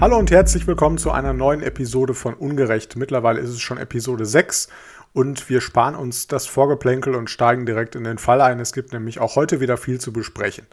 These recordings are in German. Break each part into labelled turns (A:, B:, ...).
A: Hallo und herzlich willkommen zu einer neuen Episode von Ungerecht. Mittlerweile ist es schon Episode 6 und wir sparen uns das Vorgeplänkel und steigen direkt in den Fall ein. Es gibt nämlich auch heute wieder viel zu besprechen.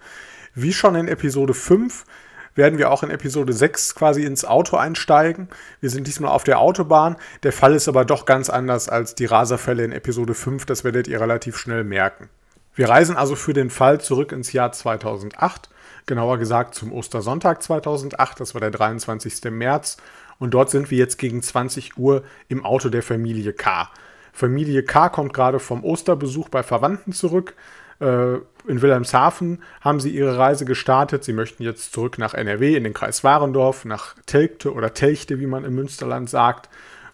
A: Wie schon in Episode 5 werden wir auch in Episode 6 quasi ins Auto einsteigen. Wir sind diesmal auf der Autobahn. Der Fall ist aber doch ganz anders als die Raserfälle in Episode 5. Das werdet ihr relativ schnell merken. Wir reisen also für den Fall zurück ins Jahr 2008 genauer gesagt zum Ostersonntag 2008, das war der 23. März. Und dort sind wir jetzt gegen 20 Uhr im Auto der Familie K. Familie K kommt gerade vom Osterbesuch bei Verwandten zurück. Äh, in Wilhelmshaven haben sie ihre Reise gestartet. Sie möchten jetzt zurück nach NRW, in den Kreis Warendorf, nach Telgte oder Telchte, wie man im Münsterland sagt,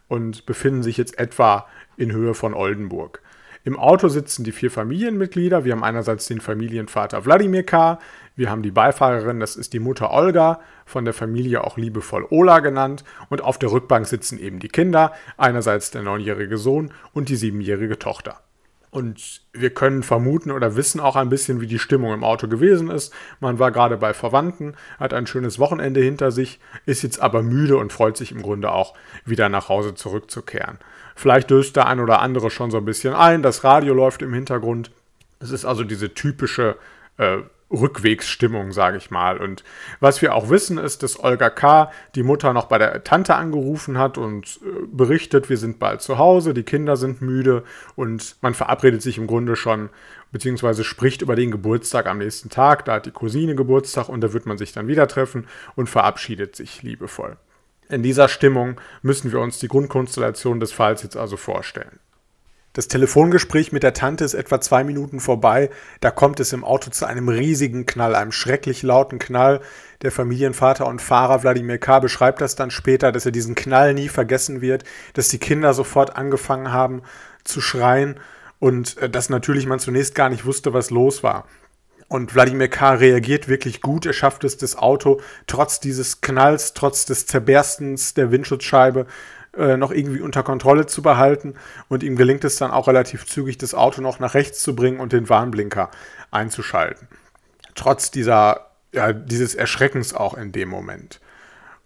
A: und befinden sich jetzt etwa in Höhe von Oldenburg. Im Auto sitzen die vier Familienmitglieder. Wir haben einerseits den Familienvater Wladimir K., wir haben die Beifahrerin, das ist die Mutter Olga, von der Familie auch liebevoll Ola genannt. Und auf der Rückbank sitzen eben die Kinder, einerseits der neunjährige Sohn und die siebenjährige Tochter. Und wir können vermuten oder wissen auch ein bisschen, wie die Stimmung im Auto gewesen ist. Man war gerade bei Verwandten, hat ein schönes Wochenende hinter sich, ist jetzt aber müde und freut sich im Grunde auch, wieder nach Hause zurückzukehren. Vielleicht döst der ein oder andere schon so ein bisschen ein, das Radio läuft im Hintergrund. Es ist also diese typische äh, Rückwegsstimmung, sage ich mal. Und was wir auch wissen, ist, dass Olga K. die Mutter noch bei der Tante angerufen hat und äh, berichtet, wir sind bald zu Hause, die Kinder sind müde und man verabredet sich im Grunde schon, beziehungsweise spricht über den Geburtstag am nächsten Tag. Da hat die Cousine Geburtstag und da wird man sich dann wieder treffen und verabschiedet sich liebevoll. In dieser Stimmung müssen wir uns die Grundkonstellation des Falls jetzt also vorstellen. Das Telefongespräch mit der Tante ist etwa zwei Minuten vorbei. Da kommt es im Auto zu einem riesigen Knall, einem schrecklich lauten Knall. Der Familienvater und Fahrer Wladimir K. beschreibt das dann später, dass er diesen Knall nie vergessen wird, dass die Kinder sofort angefangen haben zu schreien und äh, dass natürlich man zunächst gar nicht wusste, was los war. Und Wladimir K. reagiert wirklich gut. Er schafft es, das Auto trotz dieses Knalls, trotz des Zerberstens der Windschutzscheibe äh, noch irgendwie unter Kontrolle zu behalten und ihm gelingt es dann auch relativ zügig, das Auto noch nach rechts zu bringen und den Warnblinker einzuschalten. Trotz dieser, ja, dieses Erschreckens auch in dem Moment.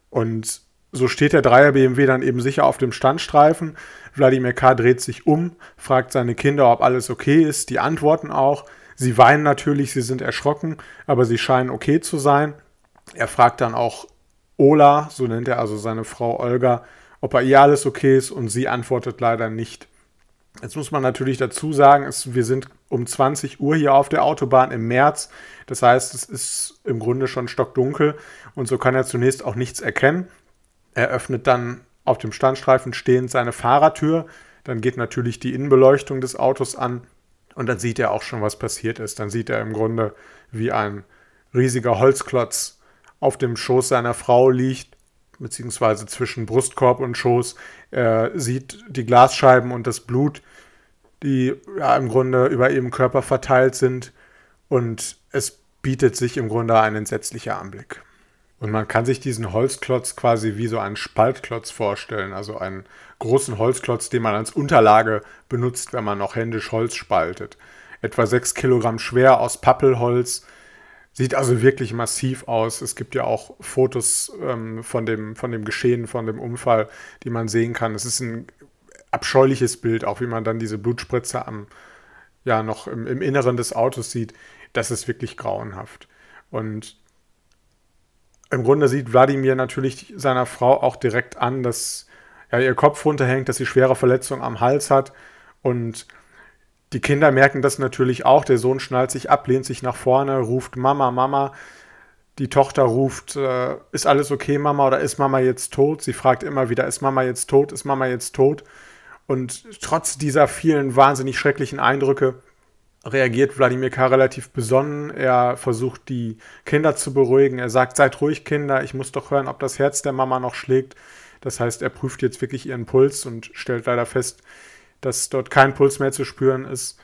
A: Und so steht der Dreier BMW dann eben sicher auf dem Standstreifen. Wladimir K. dreht sich um, fragt seine Kinder, ob alles okay ist. Die antworten auch. Sie weinen natürlich, sie sind erschrocken, aber sie scheinen okay zu sein. Er fragt dann auch Ola, so nennt er also seine Frau Olga, ob bei ihr alles okay ist und sie antwortet leider nicht. Jetzt muss man natürlich dazu sagen, es, wir sind um 20 Uhr hier auf der Autobahn im März. Das heißt, es ist im Grunde schon stockdunkel und so kann er zunächst auch nichts erkennen. Er öffnet dann auf dem Standstreifen stehend seine Fahrertür. Dann geht natürlich die Innenbeleuchtung des Autos an und dann sieht er auch schon, was passiert ist. Dann sieht er im Grunde, wie ein riesiger Holzklotz auf dem Schoß seiner Frau liegt beziehungsweise zwischen Brustkorb und Schoß. Er sieht die Glasscheiben und das Blut, die ja, im Grunde über ihrem Körper verteilt sind. Und es bietet sich im Grunde ein entsetzlicher Anblick. Und man kann sich diesen Holzklotz quasi wie so einen Spaltklotz vorstellen, also einen großen Holzklotz, den man als Unterlage benutzt, wenn man noch händisch Holz spaltet. Etwa sechs Kilogramm schwer aus Pappelholz, Sieht also wirklich massiv aus. Es gibt ja auch Fotos ähm, von, dem, von dem Geschehen, von dem Unfall, die man sehen kann. Es ist ein abscheuliches Bild, auch wie man dann diese Blutspritze am, ja, noch im, im Inneren des Autos sieht. Das ist wirklich grauenhaft. Und im Grunde sieht Wladimir natürlich seiner Frau auch direkt an, dass ja, ihr Kopf runterhängt, dass sie schwere Verletzungen am Hals hat und die Kinder merken das natürlich auch. Der Sohn schnallt sich ab, lehnt sich nach vorne, ruft Mama, Mama. Die Tochter ruft, äh, ist alles okay, Mama, oder ist Mama jetzt tot? Sie fragt immer wieder, ist Mama jetzt tot? Ist Mama jetzt tot? Und trotz dieser vielen wahnsinnig schrecklichen Eindrücke reagiert Wladimir K. relativ besonnen. Er versucht, die Kinder zu beruhigen. Er sagt, seid ruhig, Kinder, ich muss doch hören, ob das Herz der Mama noch schlägt. Das heißt, er prüft jetzt wirklich ihren Puls und stellt leider fest, dass dort kein Puls mehr zu spüren ist.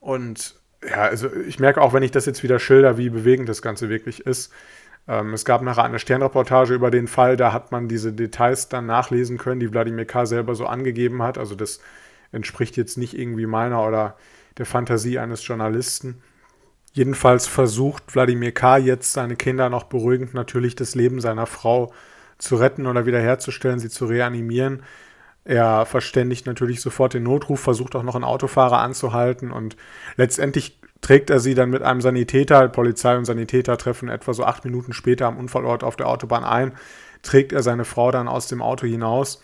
A: Und ja, also ich merke auch, wenn ich das jetzt wieder schilder, wie bewegend das Ganze wirklich ist. Ähm, es gab nachher eine Sternreportage über den Fall, da hat man diese Details dann nachlesen können, die Wladimir K. selber so angegeben hat. Also das entspricht jetzt nicht irgendwie meiner oder der Fantasie eines Journalisten. Jedenfalls versucht Wladimir K. jetzt seine Kinder noch beruhigend natürlich das Leben seiner Frau zu retten oder wiederherzustellen, sie zu reanimieren. Er verständigt natürlich sofort den Notruf, versucht auch noch einen Autofahrer anzuhalten und letztendlich trägt er sie dann mit einem Sanitäter, Polizei und Sanitäter treffen etwa so acht Minuten später am Unfallort auf der Autobahn ein, trägt er seine Frau dann aus dem Auto hinaus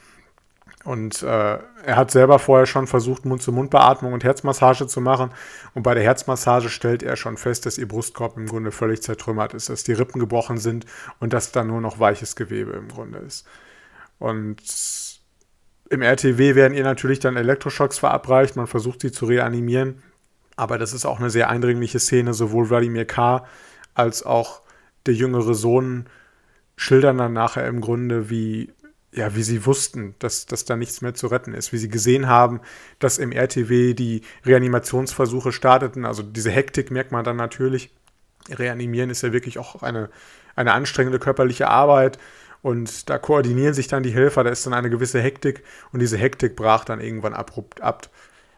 A: und äh, er hat selber vorher schon versucht, Mund-zu-Mund-Beatmung und Herzmassage zu machen. Und bei der Herzmassage stellt er schon fest, dass ihr Brustkorb im Grunde völlig zertrümmert ist, dass die Rippen gebrochen sind und dass da nur noch weiches Gewebe im Grunde ist. Und im RTW werden ihr natürlich dann Elektroschocks verabreicht. Man versucht sie zu reanimieren. Aber das ist auch eine sehr eindringliche Szene. Sowohl Wladimir K. als auch der jüngere Sohn schildern dann nachher im Grunde, wie ja, wie sie wussten, dass, dass da nichts mehr zu retten ist, wie sie gesehen haben, dass im RTW die Reanimationsversuche starteten. Also diese Hektik merkt man dann natürlich. Reanimieren ist ja wirklich auch eine, eine anstrengende körperliche Arbeit und da koordinieren sich dann die Helfer, da ist dann eine gewisse Hektik und diese Hektik brach dann irgendwann abrupt ab,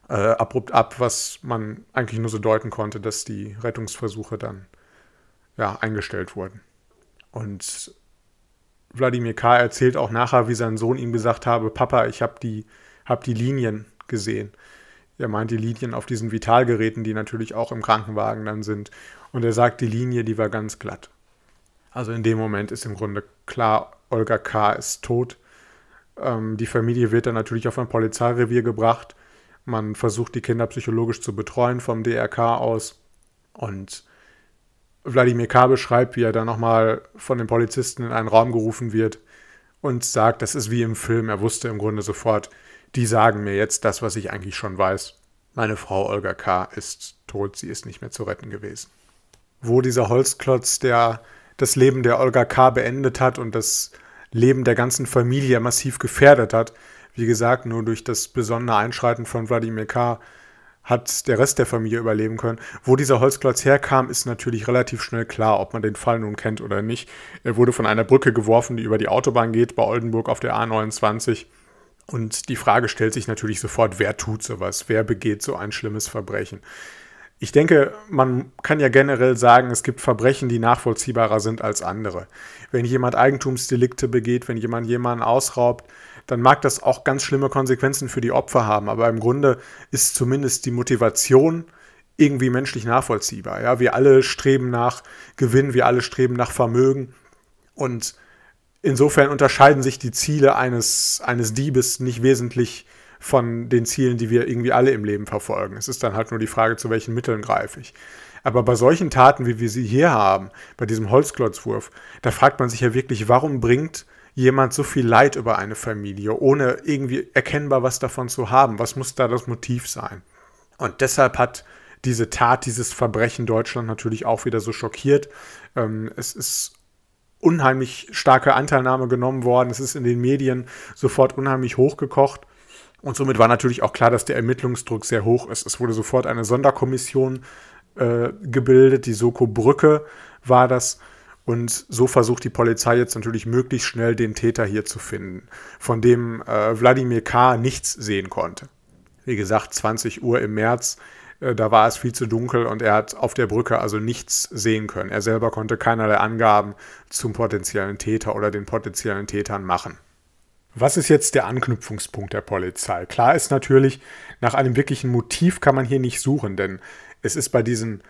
A: äh, abrupt ab, was man eigentlich nur so deuten konnte, dass die Rettungsversuche dann ja, eingestellt wurden. Und Wladimir K. erzählt auch nachher, wie sein Sohn ihm gesagt habe, Papa, ich habe die, hab die Linien gesehen. Er meint die Linien auf diesen Vitalgeräten, die natürlich auch im Krankenwagen dann sind. Und er sagt, die Linie, die war ganz glatt. Also in dem Moment ist im Grunde klar, Olga K. ist tot. Ähm, die Familie wird dann natürlich auf ein Polizeirevier gebracht. Man versucht, die Kinder psychologisch zu betreuen vom DRK aus. Und Wladimir K. beschreibt, wie er dann nochmal von den Polizisten in einen Raum gerufen wird und sagt, das ist wie im Film. Er wusste im Grunde sofort, die sagen mir jetzt das, was ich eigentlich schon weiß. Meine Frau Olga K. ist tot, sie ist nicht mehr zu retten gewesen. Wo dieser Holzklotz, der das Leben der Olga K. beendet hat und das Leben der ganzen Familie massiv gefährdet hat, wie gesagt, nur durch das besondere Einschreiten von Wladimir K hat der Rest der Familie überleben können. Wo dieser Holzklotz herkam, ist natürlich relativ schnell klar, ob man den Fall nun kennt oder nicht. Er wurde von einer Brücke geworfen, die über die Autobahn geht, bei Oldenburg auf der A29. Und die Frage stellt sich natürlich sofort, wer tut sowas? Wer begeht so ein schlimmes Verbrechen? Ich denke, man kann ja generell sagen, es gibt Verbrechen, die nachvollziehbarer sind als andere. Wenn jemand Eigentumsdelikte begeht, wenn jemand jemanden ausraubt, dann mag das auch ganz schlimme Konsequenzen für die Opfer haben. Aber im Grunde ist zumindest die Motivation irgendwie menschlich nachvollziehbar. Ja, wir alle streben nach Gewinn, wir alle streben nach Vermögen. Und insofern unterscheiden sich die Ziele eines, eines Diebes nicht wesentlich von den Zielen, die wir irgendwie alle im Leben verfolgen. Es ist dann halt nur die Frage, zu welchen Mitteln greife ich. Aber bei solchen Taten, wie wir sie hier haben, bei diesem Holzklotzwurf, da fragt man sich ja wirklich, warum bringt jemand so viel Leid über eine Familie, ohne irgendwie erkennbar was davon zu haben? Was muss da das Motiv sein? Und deshalb hat diese Tat, dieses Verbrechen Deutschland natürlich auch wieder so schockiert. Ähm, es ist unheimlich starke Anteilnahme genommen worden. Es ist in den Medien sofort unheimlich hochgekocht. Und somit war natürlich auch klar, dass der Ermittlungsdruck sehr hoch ist. Es wurde sofort eine Sonderkommission äh, gebildet, die Soko Brücke war das, und so versucht die Polizei jetzt natürlich möglichst schnell den Täter hier zu finden, von dem äh, Wladimir K. nichts sehen konnte. Wie gesagt, 20 Uhr im März, äh, da war es viel zu dunkel und er hat auf der Brücke also nichts sehen können. Er selber konnte keinerlei Angaben zum potenziellen Täter oder den potenziellen Tätern machen. Was ist jetzt der Anknüpfungspunkt der Polizei? Klar ist natürlich, nach einem wirklichen Motiv kann man hier nicht suchen, denn es ist bei diesen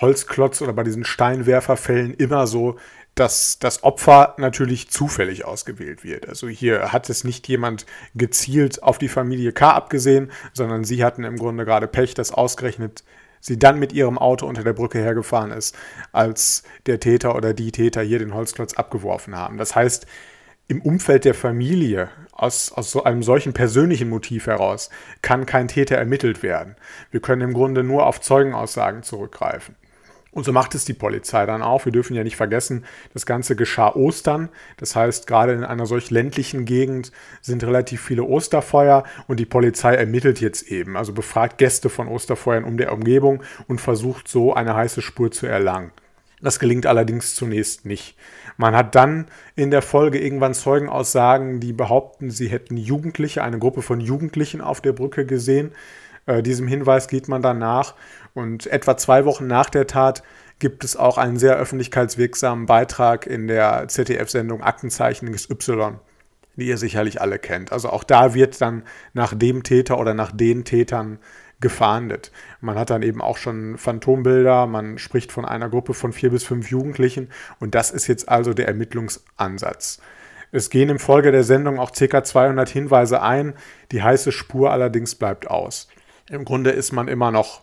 A: Holzklotz oder bei diesen Steinwerferfällen immer so, dass das Opfer natürlich zufällig ausgewählt wird. Also hier hat es nicht jemand gezielt auf die Familie K abgesehen, sondern sie hatten im Grunde gerade Pech, dass ausgerechnet sie dann mit ihrem Auto unter der Brücke hergefahren ist, als der Täter oder die Täter hier den Holzklotz abgeworfen haben. Das heißt, im Umfeld der Familie, aus, aus so einem solchen persönlichen Motiv heraus, kann kein Täter ermittelt werden. Wir können im Grunde nur auf Zeugenaussagen zurückgreifen. Und so macht es die Polizei dann auch. Wir dürfen ja nicht vergessen, das Ganze geschah Ostern. Das heißt, gerade in einer solch ländlichen Gegend sind relativ viele Osterfeuer und die Polizei ermittelt jetzt eben, also befragt Gäste von Osterfeuern um der Umgebung und versucht so eine heiße Spur zu erlangen. Das gelingt allerdings zunächst nicht. Man hat dann in der Folge irgendwann Zeugenaussagen, die behaupten, sie hätten Jugendliche, eine Gruppe von Jugendlichen auf der Brücke gesehen. Äh, diesem Hinweis geht man dann nach und etwa zwei Wochen nach der Tat gibt es auch einen sehr öffentlichkeitswirksamen Beitrag in der ZDF-Sendung Aktenzeichen XY, die ihr sicherlich alle kennt. Also auch da wird dann nach dem Täter oder nach den Tätern gefahndet. Man hat dann eben auch schon Phantombilder, man spricht von einer Gruppe von vier bis fünf Jugendlichen und das ist jetzt also der Ermittlungsansatz. Es gehen im Folge der Sendung auch ca. 200 Hinweise ein, die heiße Spur allerdings bleibt aus. Im Grunde ist man immer noch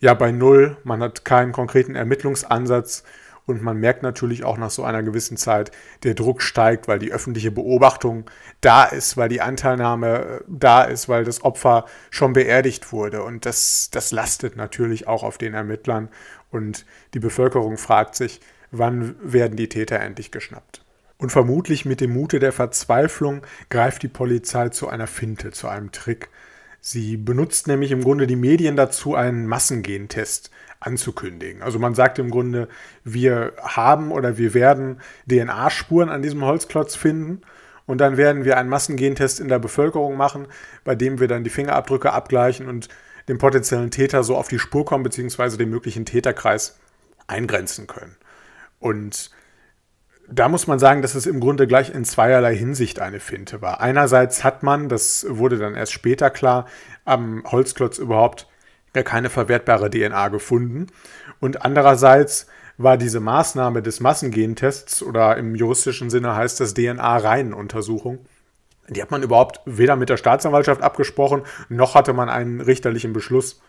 A: ja bei Null, man hat keinen konkreten Ermittlungsansatz und man merkt natürlich auch nach so einer gewissen Zeit, der Druck steigt, weil die öffentliche Beobachtung da ist, weil die Anteilnahme äh, da ist, weil das Opfer schon beerdigt wurde. Und das, das lastet natürlich auch auf den Ermittlern. Und die Bevölkerung fragt sich, wann werden die Täter endlich geschnappt? Und vermutlich mit dem Mute der Verzweiflung greift die Polizei zu einer Finte, zu einem Trick. Sie benutzt nämlich im Grunde die Medien dazu, einen Massengentest anzukündigen. Also man sagt im Grunde, wir haben oder wir werden DNA-Spuren an diesem Holzklotz finden und dann werden wir einen Massengentest in der Bevölkerung machen, bei dem wir dann die Fingerabdrücke abgleichen und den potenziellen Täter so auf die Spur kommen, beziehungsweise den möglichen Täterkreis eingrenzen können. Und da muss man sagen, dass es im Grunde gleich in zweierlei Hinsicht eine Finte war. Einerseits hat man, das wurde dann erst später klar, am Holzklotz überhaupt keine verwertbare DNA gefunden. Und andererseits war diese Maßnahme des Massengentests oder im juristischen Sinne heißt das DNA-Reihenuntersuchung, die hat man überhaupt weder mit der Staatsanwaltschaft abgesprochen, noch hatte man einen richterlichen Beschluss.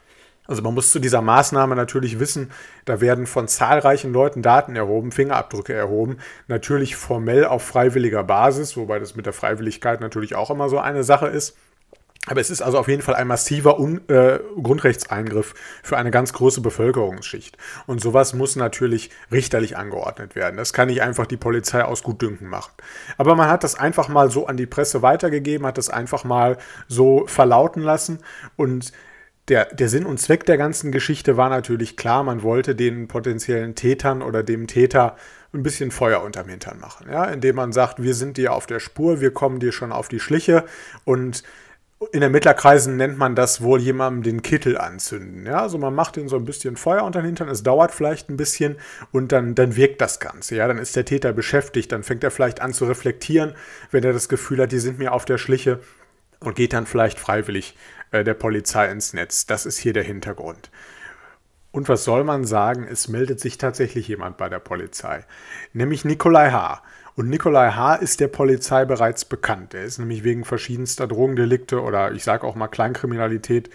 A: Also man muss zu dieser Maßnahme natürlich wissen, da werden von zahlreichen Leuten Daten erhoben, Fingerabdrücke erhoben, natürlich formell auf freiwilliger Basis, wobei das mit der Freiwilligkeit natürlich auch immer so eine Sache ist. Aber es ist also auf jeden Fall ein massiver Un äh, Grundrechtseingriff für eine ganz große Bevölkerungsschicht. Und sowas muss natürlich richterlich angeordnet werden. Das kann nicht einfach die Polizei aus Gutdünken machen. Aber man hat das einfach mal so an die Presse weitergegeben, hat das einfach mal so verlauten lassen. Und der, der Sinn und Zweck der ganzen Geschichte war natürlich klar, man wollte den potenziellen Tätern oder dem Täter ein bisschen Feuer unterm Hintern machen. Ja? Indem man sagt, wir sind dir auf der Spur, wir kommen dir schon auf die Schliche und in Ermittlerkreisen nennt man das wohl jemandem den Kittel anzünden. Ja, also man macht ihn so ein bisschen Feuer unter den Hintern, es dauert vielleicht ein bisschen und dann, dann wirkt das Ganze. Ja, dann ist der Täter beschäftigt, dann fängt er vielleicht an zu reflektieren, wenn er das Gefühl hat, die sind mir auf der Schliche und geht dann vielleicht freiwillig äh, der Polizei ins Netz. Das ist hier der Hintergrund. Und was soll man sagen? Es meldet sich tatsächlich jemand bei der Polizei, nämlich Nikolai H. Und Nikolai H. ist der Polizei bereits bekannt. Er ist nämlich wegen verschiedenster Drogendelikte oder ich sage auch mal Kleinkriminalität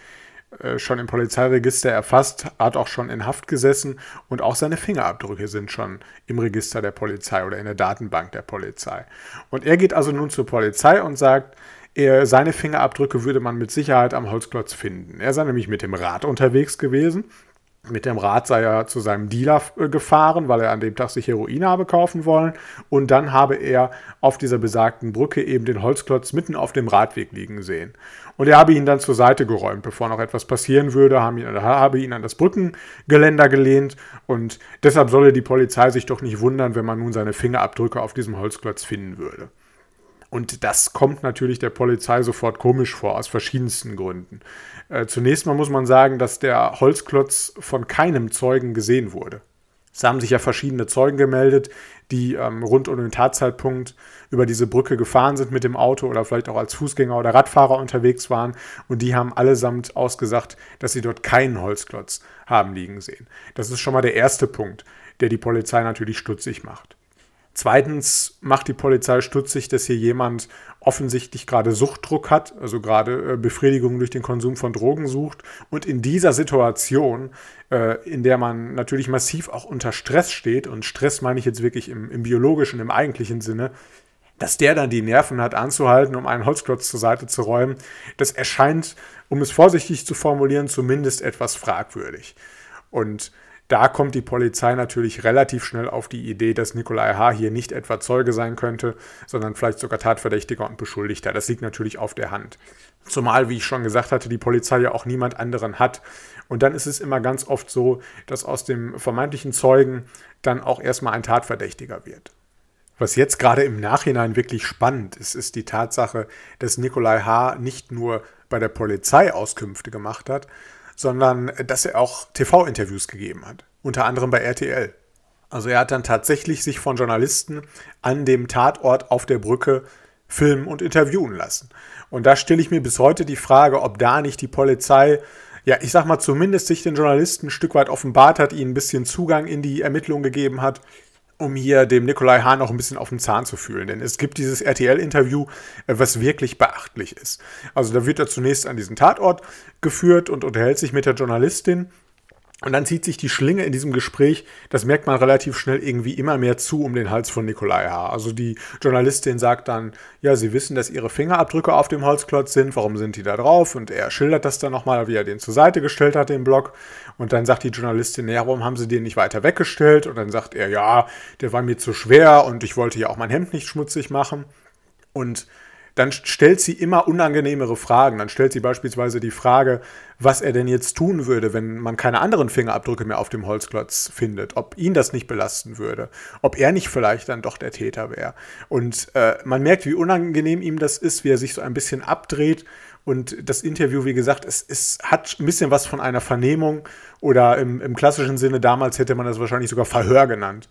A: äh, schon im Polizeiregister erfasst, hat auch schon in Haft gesessen und auch seine Fingerabdrücke sind schon im Register der Polizei oder in der Datenbank der Polizei. Und er geht also nun zur Polizei und sagt, er, seine Fingerabdrücke würde man mit Sicherheit am Holzklotz finden. Er sei nämlich mit dem Rad unterwegs gewesen mit dem Rad sei er zu seinem Dealer äh, gefahren, weil er an dem Tag sich Heroin habe kaufen wollen. Und dann habe er auf dieser besagten Brücke eben den Holzklotz mitten auf dem Radweg liegen sehen. Und er habe ihn dann zur Seite geräumt, bevor noch etwas passieren würde, habe ihn an das Brückengeländer gelehnt. Und deshalb solle die Polizei sich doch nicht wundern, wenn man nun seine Fingerabdrücke auf diesem Holzklotz finden würde. Und das kommt natürlich der Polizei sofort komisch vor, aus verschiedensten Gründen. Äh, zunächst mal muss man sagen, dass der Holzklotz von keinem Zeugen gesehen wurde. Es haben sich ja verschiedene Zeugen gemeldet, die ähm, rund um den Tatzeitpunkt über diese Brücke gefahren sind mit dem Auto oder vielleicht auch als Fußgänger oder Radfahrer unterwegs waren. Und die haben allesamt ausgesagt, dass sie dort keinen Holzklotz haben liegen sehen. Das ist schon mal der erste Punkt, der die Polizei natürlich stutzig macht. Zweitens macht die Polizei stutzig, dass hier jemand offensichtlich gerade Suchtdruck hat, also gerade äh, Befriedigung durch den Konsum von Drogen sucht. Und in dieser Situation, äh, in der man natürlich massiv auch unter Stress steht, und Stress meine ich jetzt wirklich im, im biologischen, im eigentlichen Sinne, dass der dann die Nerven hat anzuhalten, um einen Holzklotz zur Seite zu räumen, das erscheint, um es vorsichtig zu formulieren, zumindest etwas fragwürdig. Und da kommt die Polizei natürlich relativ schnell auf die Idee, dass Nikolai H. hier nicht etwa Zeuge sein könnte, sondern vielleicht sogar Tatverdächtiger und Beschuldigter. Das liegt natürlich auf der Hand. Zumal, wie ich schon gesagt hatte, die Polizei ja auch niemand anderen hat. Und dann ist es immer ganz oft so, dass aus dem vermeintlichen Zeugen dann auch erstmal ein Tatverdächtiger wird. Was jetzt gerade im Nachhinein wirklich spannend ist, ist die Tatsache, dass Nikolai H. nicht nur bei der Polizei Auskünfte gemacht hat, sondern dass er auch TV-Interviews gegeben hat, unter anderem bei RTL. Also er hat dann tatsächlich sich von Journalisten an dem Tatort auf der Brücke filmen und interviewen lassen. Und da stelle ich mir bis heute die Frage, ob da nicht die Polizei, ja, ich sag mal, zumindest sich den Journalisten ein Stück weit offenbart hat, ihnen ein bisschen Zugang in die Ermittlungen gegeben hat um hier dem Nikolai Hahn noch ein bisschen auf den Zahn zu fühlen. Denn es gibt dieses RTL-Interview, äh, was wirklich beachtlich ist. Also da wird er zunächst an diesen Tatort geführt und unterhält sich mit der Journalistin und dann zieht sich die Schlinge in diesem Gespräch, das merkt man relativ schnell irgendwie immer mehr zu um den Hals von Nikolai H. Also die Journalistin sagt dann, ja, sie wissen, dass ihre Fingerabdrücke auf dem Holzklotz sind, warum sind die da drauf? Und er schildert das dann nochmal, wie er den zur Seite gestellt hat, den Block. Und dann sagt die Journalistin, ja, warum haben sie den nicht weiter weggestellt? Und dann sagt er, ja, der war mir zu schwer und ich wollte ja auch mein Hemd nicht schmutzig machen. Und dann stellt sie immer unangenehmere Fragen. Dann stellt sie beispielsweise die Frage, was er denn jetzt tun würde, wenn man keine anderen Fingerabdrücke mehr auf dem Holzklotz findet, ob ihn das nicht belasten würde, ob er nicht vielleicht dann doch der Täter wäre. Und äh, man merkt, wie unangenehm ihm das ist, wie er sich so ein bisschen abdreht. Und das Interview, wie gesagt, es, es hat ein bisschen was von einer Vernehmung oder im, im klassischen Sinne, damals hätte man das wahrscheinlich sogar Verhör genannt.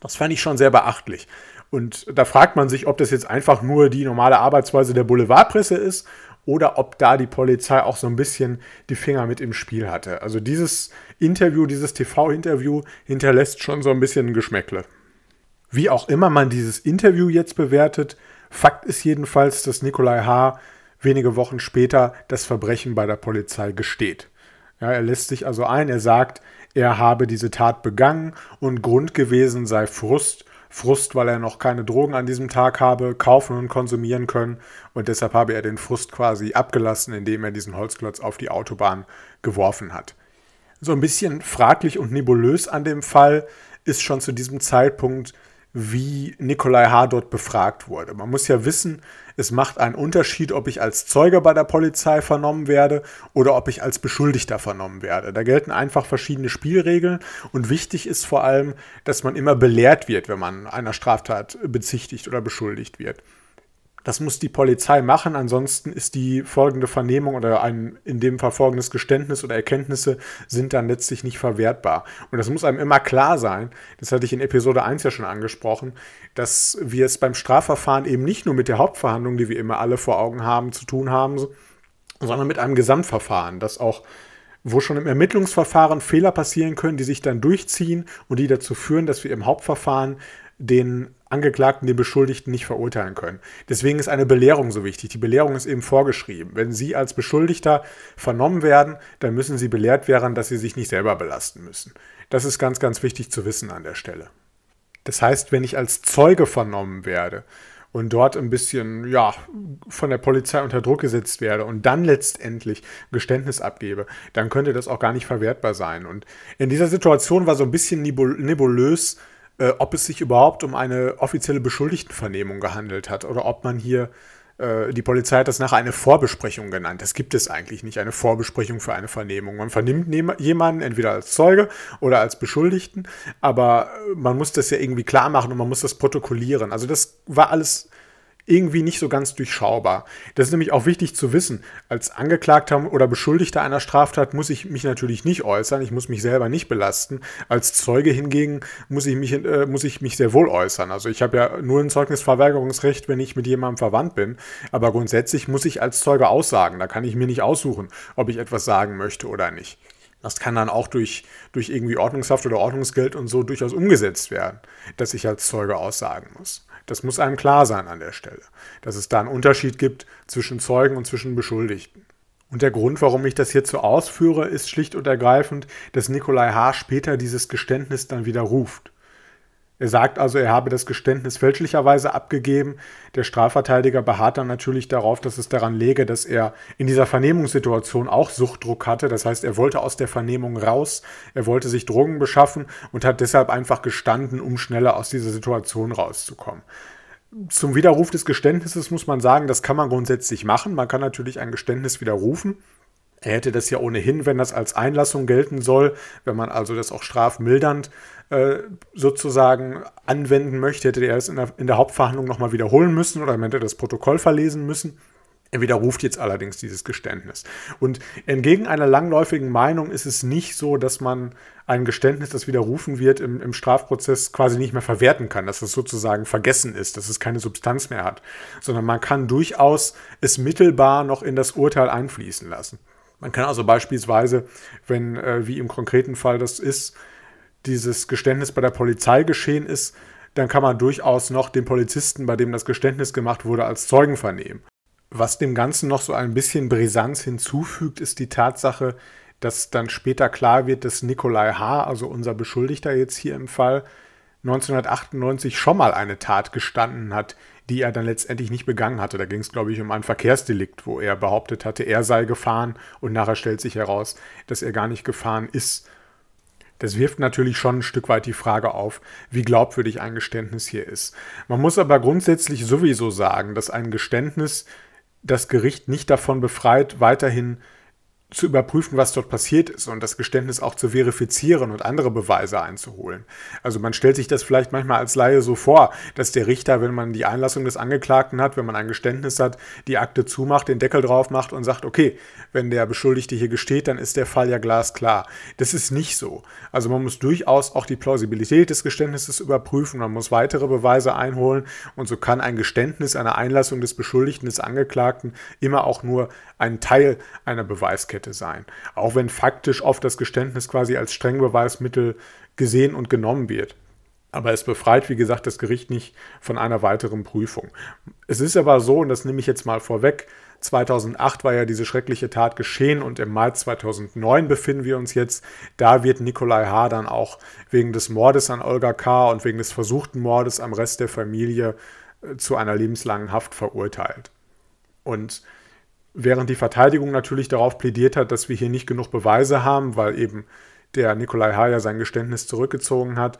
A: Das fand ich schon sehr beachtlich. Und da fragt man sich, ob das jetzt einfach nur die normale Arbeitsweise der Boulevardpresse ist oder ob da die Polizei auch so ein bisschen die Finger mit im Spiel hatte. Also dieses Interview, dieses TV-Interview hinterlässt schon so ein bisschen ein Geschmäckle. Wie auch immer man dieses Interview jetzt bewertet, Fakt ist jedenfalls, dass Nikolai H. wenige Wochen später das Verbrechen bei der Polizei gesteht. Ja, er lässt sich also ein, er sagt, er habe diese Tat begangen und Grund gewesen sei Frust Frust, weil er noch keine Drogen an diesem Tag habe, kaufen und konsumieren können. Und deshalb habe er den Frust quasi abgelassen, indem er diesen Holzklotz auf die Autobahn geworfen hat. So ein bisschen fraglich und nebulös an dem Fall ist schon zu diesem Zeitpunkt, wie Nikolai H. dort befragt wurde. Man muss ja wissen, es macht einen Unterschied, ob ich als Zeuge bei der Polizei vernommen werde oder ob ich als Beschuldigter vernommen werde. Da gelten einfach verschiedene Spielregeln und wichtig ist vor allem, dass man immer belehrt wird, wenn man einer Straftat bezichtigt oder beschuldigt wird. Das muss die Polizei machen, ansonsten ist die folgende Vernehmung oder ein in dem Fall folgendes Geständnis oder Erkenntnisse sind dann letztlich nicht verwertbar. Und das muss einem immer klar sein, das hatte ich in Episode 1 ja schon angesprochen, dass wir es beim Strafverfahren eben nicht nur mit der Hauptverhandlung, die wir immer alle vor Augen haben, zu tun haben, sondern mit einem Gesamtverfahren, das auch wo schon im Ermittlungsverfahren Fehler passieren können, die sich dann durchziehen und die dazu führen, dass wir im Hauptverfahren den Angeklagten, den Beschuldigten nicht verurteilen können. Deswegen ist eine Belehrung so wichtig. Die Belehrung ist eben vorgeschrieben. Wenn Sie als Beschuldigter vernommen werden, dann müssen Sie belehrt werden, dass Sie sich nicht selber belasten müssen. Das ist ganz, ganz wichtig zu wissen an der Stelle. Das heißt, wenn ich als Zeuge vernommen werde und dort ein bisschen ja, von der Polizei unter Druck gesetzt werde und dann letztendlich Geständnis abgebe, dann könnte das auch gar nicht verwertbar sein. Und in dieser Situation war so ein bisschen nebulös, äh, ob es sich überhaupt um eine offizielle Beschuldigtenvernehmung gehandelt hat oder ob man hier, äh, die Polizei hat das nachher eine Vorbesprechung genannt. Das gibt es eigentlich nicht, eine Vorbesprechung für eine Vernehmung. Man vernimmt jemanden entweder als Zeuge oder als Beschuldigten, aber man muss das ja irgendwie klar machen und man muss das protokollieren. Also das war alles irgendwie nicht so ganz durchschaubar. Das ist nämlich auch wichtig zu wissen. Als Angeklagter oder Beschuldigter einer Straftat muss ich mich natürlich nicht äußern, ich muss mich selber nicht belasten. Als Zeuge hingegen muss ich mich, äh, muss ich mich sehr wohl äußern. Also ich habe ja nur ein Zeugnisverweigerungsrecht, wenn ich mit jemandem verwandt bin. Aber grundsätzlich muss ich als Zeuge aussagen. Da kann ich mir nicht aussuchen, ob ich etwas sagen möchte oder nicht. Das kann dann auch durch, durch irgendwie Ordnungshaft oder Ordnungsgeld und so durchaus umgesetzt werden, dass ich als Zeuge aussagen muss. Das muss einem klar sein an der Stelle, dass es da einen Unterschied gibt zwischen Zeugen und zwischen Beschuldigten. Und der Grund, warum ich das hierzu ausführe, ist schlicht und ergreifend, dass Nikolai H. später dieses Geständnis dann widerruft. Er sagt also, er habe das Geständnis fälschlicherweise abgegeben. Der Strafverteidiger beharrt dann natürlich darauf, dass es daran läge, dass er in dieser Vernehmungssituation auch Suchtdruck hatte. Das heißt, er wollte aus der Vernehmung raus, er wollte sich Drogen beschaffen und hat deshalb einfach gestanden, um schneller aus dieser Situation rauszukommen. Zum Widerruf des Geständnisses muss man sagen, das kann man grundsätzlich machen. Man kann natürlich ein Geständnis widerrufen. Er hätte das ja ohnehin, wenn das als Einlassung gelten soll, wenn man also das auch strafmildernd sozusagen anwenden möchte, hätte er es in der, in der Hauptverhandlung nochmal wiederholen müssen oder hätte das Protokoll verlesen müssen. Er widerruft jetzt allerdings dieses Geständnis. Und entgegen einer langläufigen Meinung ist es nicht so, dass man ein Geständnis, das widerrufen wird, im, im, Strafprozess quasi nicht mehr verwerten kann, dass es sozusagen vergessen ist, dass es keine Substanz mehr hat, sondern man kann durchaus es mittelbar noch in das Urteil einfließen lassen. Man kann also beispielsweise, wenn, äh, wie im konkreten Fall das ist, dieses Geständnis bei der Polizei geschehen ist, dann kann man durchaus noch den Polizisten, bei dem das Geständnis gemacht wurde, als Zeugen vernehmen. Was dem Ganzen noch so ein bisschen Brisanz hinzufügt, ist die Tatsache, dass dann später klar wird, dass Nikolai H., also unser Beschuldigter jetzt hier im Fall, 1998 schon mal eine Tat gestanden hat, die er dann letztendlich nicht begangen hatte. Da ging es, glaube ich, um ein Verkehrsdelikt, wo er behauptet hatte, er sei gefahren und nachher stellt sich heraus, dass er gar nicht gefahren ist. Das wirft natürlich schon ein Stück weit die Frage auf, wie glaubwürdig ein Geständnis hier ist. Man muss aber grundsätzlich sowieso sagen, dass ein Geständnis das Gericht nicht davon befreit, weiterhin zu überprüfen, was dort passiert ist und das Geständnis auch zu verifizieren und andere Beweise einzuholen. Also man stellt sich das vielleicht manchmal als Laie so vor, dass der Richter, wenn man die Einlassung des Angeklagten hat, wenn man ein Geständnis hat, die Akte zumacht, den Deckel drauf macht und sagt, okay, wenn der Beschuldigte hier gesteht, dann ist der Fall ja glasklar. Das ist nicht so. Also man muss durchaus auch die Plausibilität des Geständnisses überprüfen, man muss weitere Beweise einholen und so kann ein Geständnis, eine Einlassung des Beschuldigten, des Angeklagten immer auch nur ein Teil einer Beweiskette sein. Auch wenn faktisch oft das Geständnis quasi als Strengbeweismittel gesehen und genommen wird. Aber es befreit, wie gesagt, das Gericht nicht von einer weiteren Prüfung. Es ist aber so, und das nehme ich jetzt mal vorweg, 2008 war ja diese schreckliche Tat geschehen und im Mai 2009 befinden wir uns jetzt. Da wird Nikolai H. dann auch wegen des Mordes an Olga K. und wegen des versuchten Mordes am Rest der Familie äh, zu einer lebenslangen Haft verurteilt. Und während die Verteidigung natürlich darauf plädiert hat, dass wir hier nicht genug Beweise haben, weil eben der Nikolai H. ja sein Geständnis zurückgezogen hat,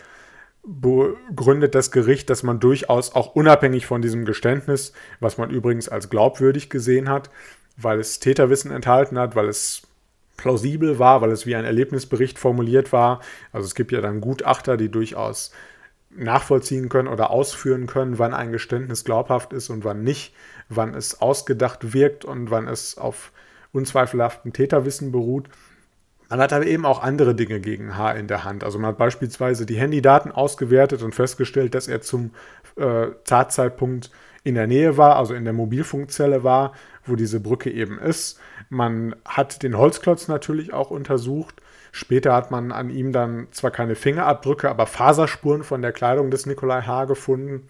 A: begründet das Gericht, dass man durchaus auch unabhängig von diesem Geständnis, was man übrigens als glaubwürdig gesehen hat, weil es Täterwissen enthalten hat, weil es plausibel war, weil es wie ein Erlebnisbericht formuliert war. Also es gibt ja dann Gutachter, die durchaus nachvollziehen können oder ausführen können, wann ein Geständnis glaubhaft ist und wann nicht, wann es ausgedacht wirkt und wann es auf unzweifelhaften Täterwissen beruht. Man hat aber eben auch andere Dinge gegen H in der Hand. Also man hat beispielsweise die Handydaten ausgewertet und festgestellt, dass er zum äh, Tatzeitpunkt in der Nähe war, also in der Mobilfunkzelle war, wo diese Brücke eben ist. Man hat den Holzklotz natürlich auch untersucht Später hat man an ihm dann zwar keine Fingerabdrücke, aber Faserspuren von der Kleidung des Nikolai H. gefunden.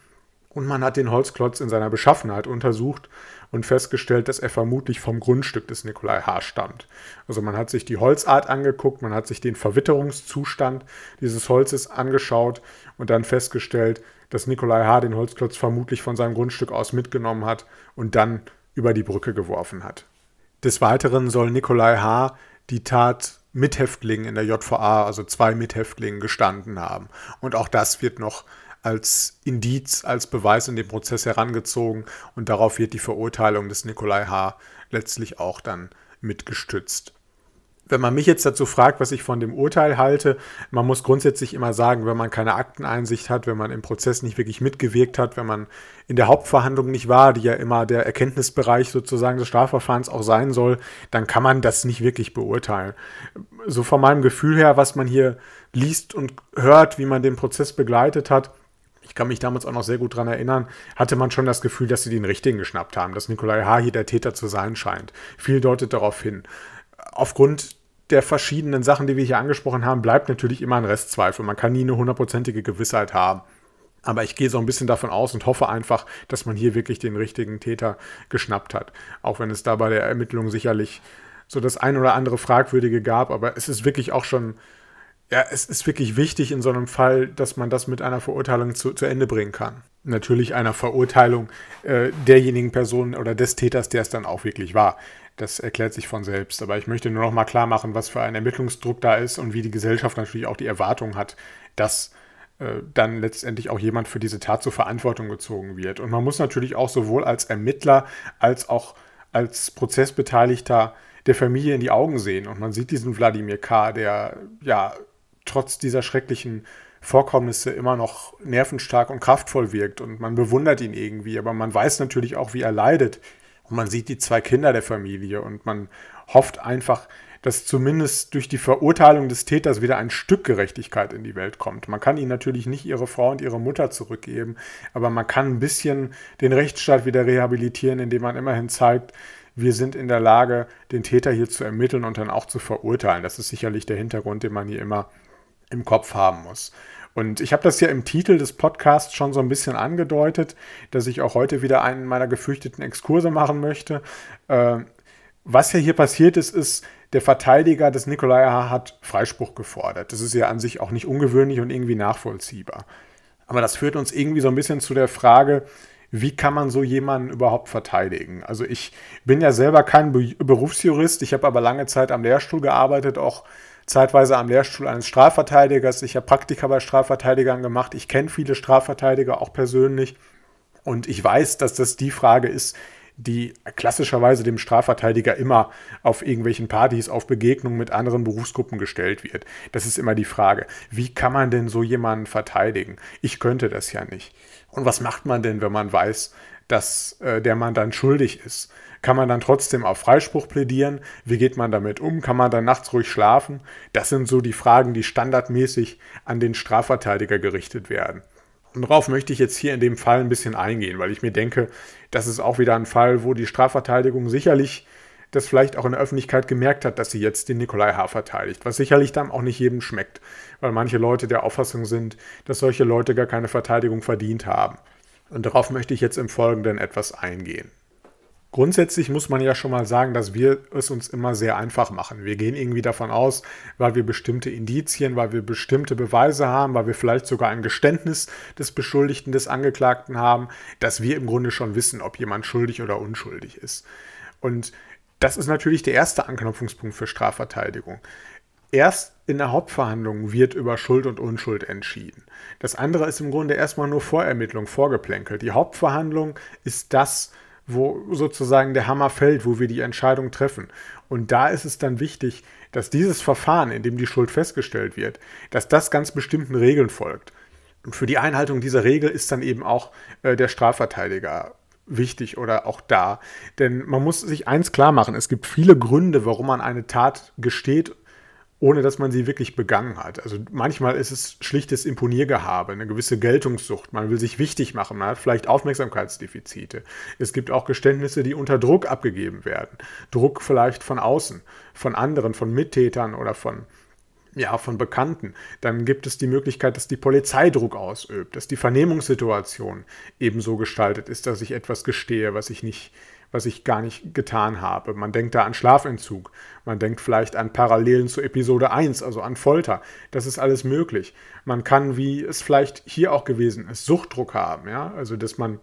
A: Und man hat den Holzklotz in seiner Beschaffenheit untersucht und festgestellt, dass er vermutlich vom Grundstück des Nikolai H. stammt. Also man hat sich die Holzart angeguckt, man hat sich den Verwitterungszustand dieses Holzes angeschaut und dann festgestellt, dass Nikolai H. den Holzklotz vermutlich von seinem Grundstück aus mitgenommen hat und dann über die Brücke geworfen hat. Des Weiteren soll Nikolai H. die Tat Mithäftlingen in der JVA, also zwei Mithäftlingen, gestanden haben. Und auch das wird noch als Indiz, als Beweis in dem Prozess herangezogen und darauf wird die Verurteilung des Nikolai H. letztlich auch dann mitgestützt. Wenn man mich jetzt dazu fragt, was ich von dem Urteil halte, man muss grundsätzlich immer sagen, wenn man keine Akteneinsicht hat, wenn man im Prozess nicht wirklich mitgewirkt hat, wenn man in der Hauptverhandlung nicht war, die ja immer der Erkenntnisbereich sozusagen des Strafverfahrens auch sein soll, dann kann man das nicht wirklich beurteilen. So von meinem Gefühl her, was man hier liest und hört, wie man den Prozess begleitet hat, ich kann mich damals auch noch sehr gut daran erinnern, hatte man schon das Gefühl, dass sie den richtigen geschnappt haben, dass Nikolai H. hier der Täter zu sein scheint. Viel deutet darauf hin. Aufgrund der verschiedenen Sachen, die wir hier angesprochen haben, bleibt natürlich immer ein Restzweifel. Man kann nie eine hundertprozentige Gewissheit haben. Aber ich gehe so ein bisschen davon aus und hoffe einfach, dass man hier wirklich den richtigen Täter geschnappt hat. Auch wenn es da bei der Ermittlung sicherlich so das ein oder andere Fragwürdige gab. Aber es ist wirklich auch schon, ja, es ist wirklich wichtig in so einem Fall, dass man das mit einer Verurteilung zu, zu Ende bringen kann. Natürlich einer Verurteilung äh, derjenigen Person oder des Täters, der es dann auch wirklich war. Das erklärt sich von selbst. Aber ich möchte nur noch mal klar machen, was für ein Ermittlungsdruck da ist und wie die Gesellschaft natürlich auch die Erwartung hat, dass äh, dann letztendlich auch jemand für diese Tat zur Verantwortung gezogen wird. Und man muss natürlich auch sowohl als Ermittler als auch als Prozessbeteiligter der Familie in die Augen sehen. Und man sieht diesen Wladimir K., der ja trotz dieser schrecklichen Vorkommnisse immer noch nervenstark und kraftvoll wirkt. Und man bewundert ihn irgendwie. Aber man weiß natürlich auch, wie er leidet Und man sieht die zwei Kinder der Familie und man hofft einfach, dass zumindest durch die Verurteilung des Täters wieder ein Stück Gerechtigkeit in die Welt kommt. Man kann ihnen natürlich nicht ihre Frau und ihre Mutter zurückgeben, aber man kann ein bisschen den Rechtsstaat wieder rehabilitieren, indem man immerhin zeigt, wir sind in der Lage, den Täter hier zu ermitteln und dann auch zu verurteilen. Das ist sicherlich der Hintergrund, den man hier immer im Kopf haben muss. Und ich habe das ja im Titel des Podcasts schon so ein bisschen angedeutet, dass ich auch heute wieder einen meiner gefürchteten Exkurse machen möchte. Äh, was ja hier passiert ist, ist, der Verteidiger des Nikolai H. hat Freispruch gefordert. Das ist ja an sich auch nicht ungewöhnlich und irgendwie nachvollziehbar. Aber das führt uns irgendwie so ein bisschen zu der Frage, wie kann man so jemanden überhaupt verteidigen? Also ich bin ja selber kein Berufsjurist, ich habe aber lange Zeit am Lehrstuhl gearbeitet, auch zeitweise am Lehrstuhl eines Strafverteidigers. Ich habe Praktika bei Strafverteidigern gemacht. Ich kenne viele Strafverteidiger auch persönlich. Und ich weiß, dass das die Frage ist, die klassischerweise dem Strafverteidiger immer auf irgendwelchen Partys, auf Begegnungen mit anderen Berufsgruppen gestellt wird. Das ist immer die Frage, wie kann man denn so jemanden verteidigen? Ich könnte das ja nicht. Und was macht man denn, wenn man weiß, dass äh, der Mann dann schuldig ist? Kann man dann trotzdem auf Freispruch plädieren? Wie geht man damit um? Kann man dann nachts ruhig schlafen? Das sind so die Fragen, die standardmäßig an den Strafverteidiger gerichtet werden. Und darauf möchte ich jetzt hier in dem Fall ein bisschen eingehen, weil ich mir denke, das ist auch wieder ein Fall, wo die Strafverteidigung sicherlich das vielleicht auch in der Öffentlichkeit gemerkt hat, dass sie jetzt den Nikolai H. verteidigt, was sicherlich dann auch nicht jedem schmeckt, weil manche Leute der Auffassung sind, dass solche Leute gar keine Verteidigung verdient haben. Und darauf möchte ich jetzt im Folgenden etwas eingehen. Grundsätzlich muss man ja schon mal sagen, dass wir es uns immer sehr einfach machen. Wir gehen irgendwie davon aus, weil wir bestimmte Indizien, weil wir bestimmte Beweise haben, weil wir vielleicht sogar ein Geständnis des Beschuldigten, des Angeklagten haben, dass wir im Grunde schon wissen, ob jemand schuldig oder unschuldig ist. Und das ist natürlich der erste Anknüpfungspunkt für Strafverteidigung. Erst in der Hauptverhandlung wird über Schuld und Unschuld entschieden. Das andere ist im Grunde erstmal nur Vorermittlung, Vorgeplänkelt. Die Hauptverhandlung ist das, wo sozusagen der Hammer fällt, wo wir die Entscheidung treffen. Und da ist es dann wichtig, dass dieses Verfahren, in dem die Schuld festgestellt wird, dass das ganz bestimmten Regeln folgt. Und für die Einhaltung dieser Regel ist dann eben auch äh, der Strafverteidiger wichtig oder auch da. Denn man muss sich eins klar machen, es gibt viele Gründe, warum man eine Tat gesteht, ohne dass man sie wirklich begangen hat. Also manchmal ist es schlichtes Imponiergehabe, eine gewisse Geltungssucht. Man will sich wichtig machen, man hat vielleicht Aufmerksamkeitsdefizite. Es gibt auch Geständnisse, die unter Druck abgegeben werden. Druck vielleicht von außen, von anderen, von Mittätern oder von ja, von Bekannten. Dann gibt es die Möglichkeit, dass die Polizei Druck ausübt, dass die Vernehmungssituation eben so gestaltet ist, dass ich etwas gestehe, was ich nicht, was ich gar nicht getan habe. Man denkt da an Schlafentzug. Man denkt vielleicht an Parallelen zu Episode 1, also an Folter. Das ist alles möglich. Man kann, wie es vielleicht hier auch gewesen ist, Suchtdruck haben, ja, also dass man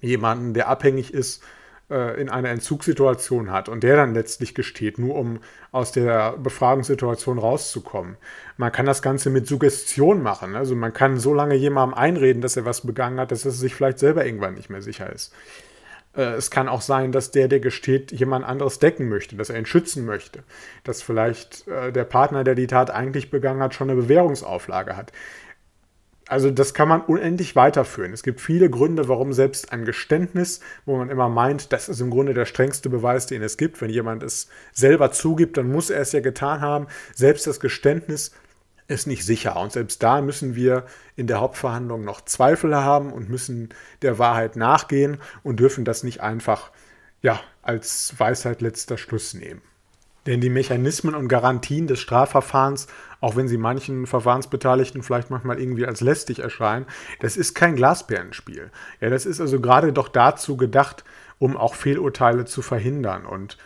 A: jemanden, der abhängig ist, äh, in einer Entzugssituation hat und der dann letztlich gesteht, nur um aus der Befragungssituation rauszukommen. Man kann das Ganze mit Suggestion machen. Also man kann so lange jemandem einreden, dass er was begangen hat, dass er sich vielleicht selber irgendwann nicht mehr sicher ist. Äh, es kann auch sein, dass der, der gesteht, jemand anderes decken möchte, dass er ihn schützen möchte. Dass vielleicht äh, der Partner, der die Tat eigentlich begangen hat, schon eine Bewährungsauflage hat also das kann man unendlich weiterführen. Es gibt viele Gründe, warum selbst ein Geständnis, wo man immer meint, das ist im Grunde der strengste Beweis, den es gibt. Wenn jemand es selber zugibt, dann muss er es ja getan haben. Selbst das Geständnis ist nicht sicher. Und selbst da müssen wir in der Hauptverhandlung noch Zweifel haben und müssen der Wahrheit nachgehen und dürfen das nicht einfach ja, als Weisheit letzter Schluss nehmen. Denn die Mechanismen und Garantien des Strafverfahrens, auch wenn sie manchen Verfahrensbeteiligten vielleicht manchmal irgendwie als lästig erscheinen, das ist kein Glasperlenspiel. Ja, das ist also gerade doch dazu gedacht, um auch Fehlurteile zu verhindern. Und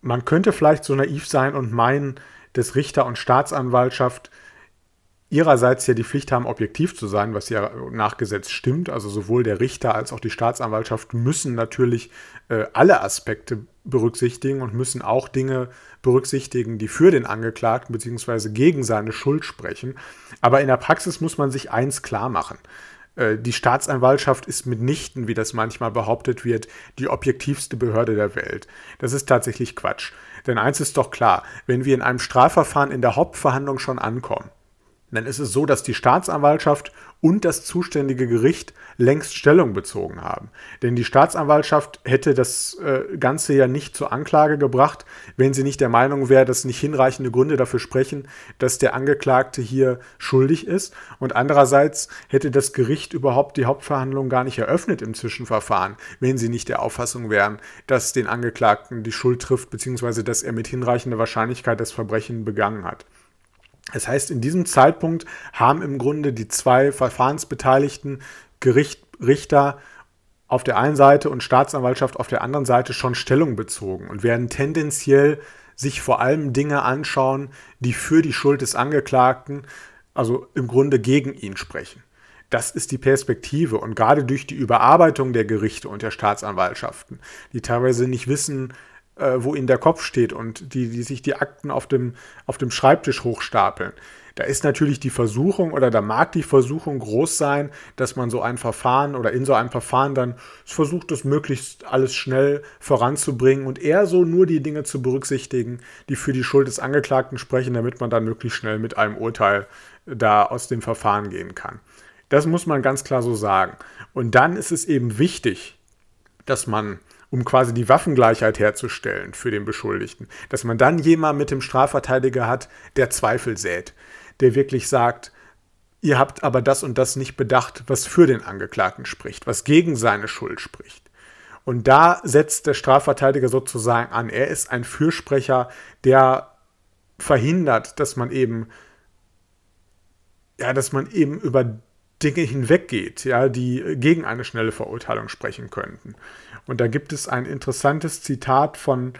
A: man könnte vielleicht so naiv sein und meinen, dass Richter und Staatsanwaltschaft ihrerseits ja die Pflicht haben, objektiv zu sein, was ja nach Gesetz stimmt. Also sowohl der Richter als auch die Staatsanwaltschaft müssen natürlich äh, alle Aspekte berücksichtigen und müssen auch Dinge berücksichtigen, die für den Angeklagten bzw. gegen seine Schuld sprechen. Aber in der Praxis muss man sich eins klar machen. Äh, die Staatsanwaltschaft ist mitnichten, wie das manchmal behauptet wird, die objektivste Behörde der Welt. Das ist tatsächlich Quatsch. Denn eins ist doch klar, wenn wir in einem Strafverfahren in der Hauptverhandlung schon ankommen, dann ist es so, dass die Staatsanwaltschaft und das zuständige Gericht längst Stellung bezogen haben. Denn die Staatsanwaltschaft hätte das äh, Ganze ja nicht zur Anklage gebracht, wenn sie nicht der Meinung wäre, dass nicht hinreichende Gründe dafür sprechen, dass der Angeklagte hier schuldig ist. Und andererseits hätte das Gericht überhaupt die Hauptverhandlung gar nicht eröffnet im Zwischenverfahren, wenn sie nicht der Auffassung wären, dass den Angeklagten die Schuld trifft, beziehungsweise dass er mit hinreichender Wahrscheinlichkeit das Verbrechen begangen hat. Das heißt, in diesem Zeitpunkt haben im Grunde die zwei verfahrensbeteiligten Gericht, Richter auf der einen Seite und Staatsanwaltschaft auf der anderen Seite schon Stellung bezogen und werden tendenziell sich vor allem Dinge anschauen, die für die Schuld des Angeklagten, also im Grunde gegen ihn sprechen. Das ist die Perspektive und gerade durch die Überarbeitung der Gerichte und der Staatsanwaltschaften, die teilweise nicht wissen, äh, wo ihnen der Kopf steht und die, die sich die Akten auf dem, auf dem Schreibtisch hochstapeln. Da ist natürlich die Versuchung oder da mag die Versuchung groß sein, dass man so ein Verfahren oder in so einem Verfahren dann versucht, das möglichst alles schnell voranzubringen und eher so nur die Dinge zu berücksichtigen, die für die Schuld des Angeklagten sprechen, damit man dann möglichst schnell mit einem Urteil da aus dem Verfahren gehen kann. Das muss man ganz klar so sagen. Und dann ist es eben wichtig, dass man um quasi die Waffengleichheit herzustellen für den Beschuldigten. Dass man dann jemand mit dem Strafverteidiger hat, der Zweifel sät, der wirklich sagt, ihr habt aber das und das nicht bedacht, was für den Angeklagten spricht, was gegen seine Schuld spricht. Und da setzt der Strafverteidiger sozusagen an. Er ist ein Fürsprecher, der verhindert, dass man eben, ja, dass man eben über Dinge hinweggeht, ja, die gegen eine schnelle Verurteilung sprechen könnten. Und da gibt es ein interessantes Zitat von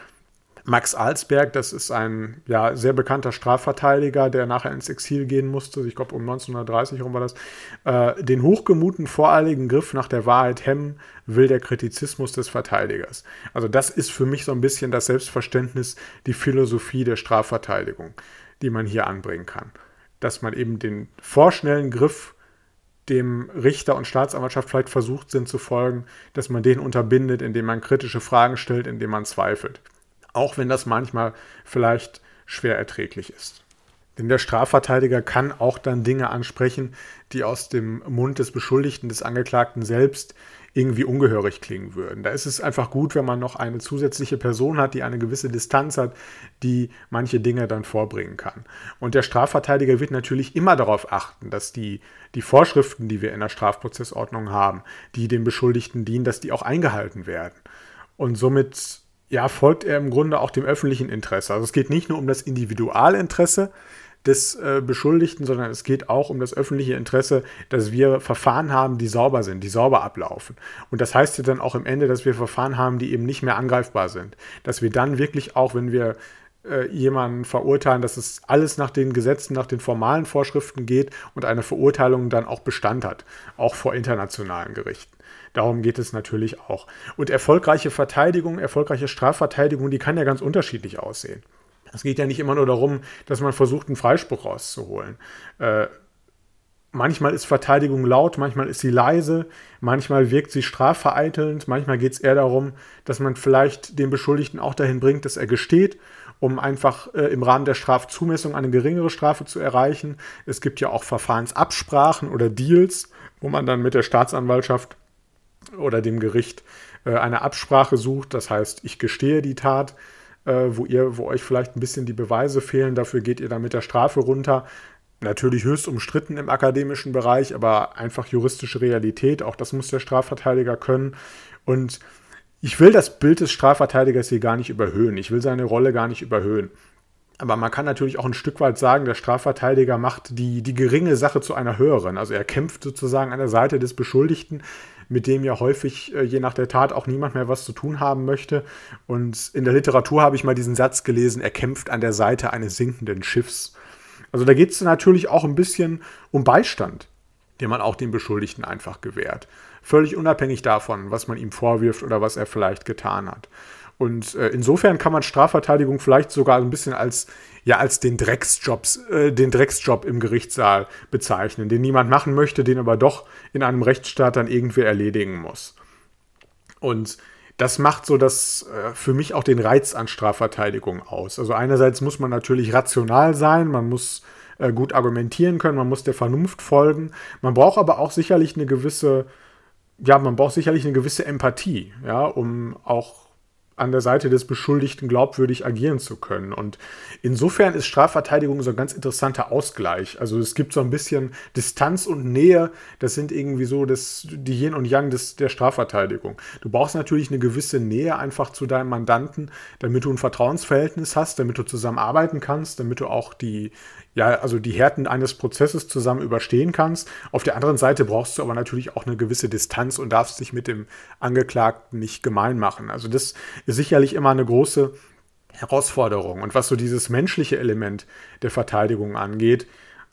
A: Max Alsberg, das ist ein ja, sehr bekannter Strafverteidiger, der nachher ins Exil gehen musste, ich glaube um 1930 herum war das, äh, den hochgemuten voreiligen Griff nach der Wahrheit hemmen will der Kritizismus des Verteidigers. Also das ist für mich so ein bisschen das Selbstverständnis, die Philosophie der Strafverteidigung, die man hier anbringen kann. Dass man eben den vorschnellen Griff dem Richter und Staatsanwaltschaft vielleicht versucht sind zu folgen, dass man den unterbindet, indem man kritische Fragen stellt, indem man zweifelt. Auch wenn das manchmal vielleicht schwer erträglich ist. Denn der Strafverteidiger kann auch dann Dinge ansprechen, die aus dem Mund des Beschuldigten, des Angeklagten selbst irgendwie ungehörig klingen würden. Da ist es einfach gut, wenn man noch eine zusätzliche Person hat, die eine gewisse Distanz hat, die manche Dinge dann vorbringen kann. Und der Strafverteidiger wird natürlich immer darauf achten, dass die, die Vorschriften, die wir in der Strafprozessordnung haben, die dem Beschuldigten dienen, dass die auch eingehalten werden. Und somit ja, folgt er im Grunde auch dem öffentlichen Interesse. Also es geht nicht nur um das Individualinteresse, des äh, Beschuldigten, sondern es geht auch um das öffentliche Interesse, dass wir Verfahren haben, die sauber sind, die sauber ablaufen. Und das heißt ja dann auch im Ende, dass wir Verfahren haben, die eben nicht mehr angreifbar sind. Dass wir dann wirklich auch, wenn wir äh, jemanden verurteilen, dass es alles nach den Gesetzen, nach den formalen Vorschriften geht und eine Verurteilung dann auch Bestand hat, auch vor internationalen Gerichten. Darum geht es natürlich auch. Und erfolgreiche Verteidigung, erfolgreiche Strafverteidigung, die kann ja ganz unterschiedlich aussehen. Es geht ja nicht immer nur darum, dass man versucht, einen Freispruch rauszuholen. Äh, manchmal ist Verteidigung laut, manchmal ist sie leise, manchmal wirkt sie strafvereitelnd, manchmal geht es eher darum, dass man vielleicht den Beschuldigten auch dahin bringt, dass er gesteht, um einfach äh, im Rahmen der Strafzumessung eine geringere Strafe zu erreichen. Es gibt ja auch Verfahrensabsprachen oder Deals, wo man dann mit der Staatsanwaltschaft oder dem Gericht äh, eine Absprache sucht. Das heißt, ich gestehe die Tat äh, wo ihr, wo euch vielleicht ein bisschen die Beweise fehlen, dafür geht ihr dann mit der Strafe runter. Natürlich höchst umstritten im akademischen Bereich, aber einfach juristische Realität, auch das muss der Strafverteidiger können. Und ich will das Bild des Strafverteidigers hier gar nicht überhöhen. Ich will seine Rolle gar nicht überhöhen. Aber man kann natürlich auch ein Stück weit sagen, der Strafverteidiger macht die, die geringe Sache zu einer höheren. Also er kämpft sozusagen an der Seite des Beschuldigten, mit dem ja häufig äh, je nach der Tat auch niemand mehr was zu tun haben möchte. Und in der Literatur habe ich mal diesen Satz gelesen, er kämpft an der Seite eines sinkenden Schiffs. Also da geht es natürlich auch ein bisschen um Beistand, den man auch dem Beschuldigten einfach gewährt. Völlig unabhängig davon, was man ihm vorwirft oder was er vielleicht getan hat. Und äh, insofern kann man Strafverteidigung vielleicht sogar ein bisschen als, ja, als den Drecksjobs, äh, den Drecksjob im Gerichtssaal bezeichnen, den niemand machen möchte, den aber doch in einem Rechtsstaat dann irgendwer erledigen muss. Und das macht so das äh, für mich auch den Reiz an Strafverteidigung aus. Also einerseits muss man natürlich rational sein, man muss äh, gut argumentieren können, man muss der Vernunft folgen. Man braucht aber auch sicherlich eine gewisse, ja, man braucht sicherlich eine gewisse Empathie, ja, um auch an der Seite des Beschuldigten glaubwürdig agieren zu können. Und insofern ist Strafverteidigung so ein ganz interessanter Ausgleich. Also es gibt so ein bisschen Distanz und Nähe, das sind irgendwie so das, die Yin und Yang des, der Strafverteidigung. Du brauchst natürlich eine gewisse Nähe einfach zu deinem Mandanten, damit du ein Vertrauensverhältnis hast, damit du zusammenarbeiten kannst, damit du auch die, ja, also die Härten eines Prozesses zusammen überstehen kannst. Auf der anderen Seite brauchst du aber natürlich auch eine gewisse Distanz und darfst dich mit dem Angeklagten nicht gemein machen. Also das ist sicherlich immer eine große Herausforderung. Und was so dieses menschliche Element der Verteidigung angeht,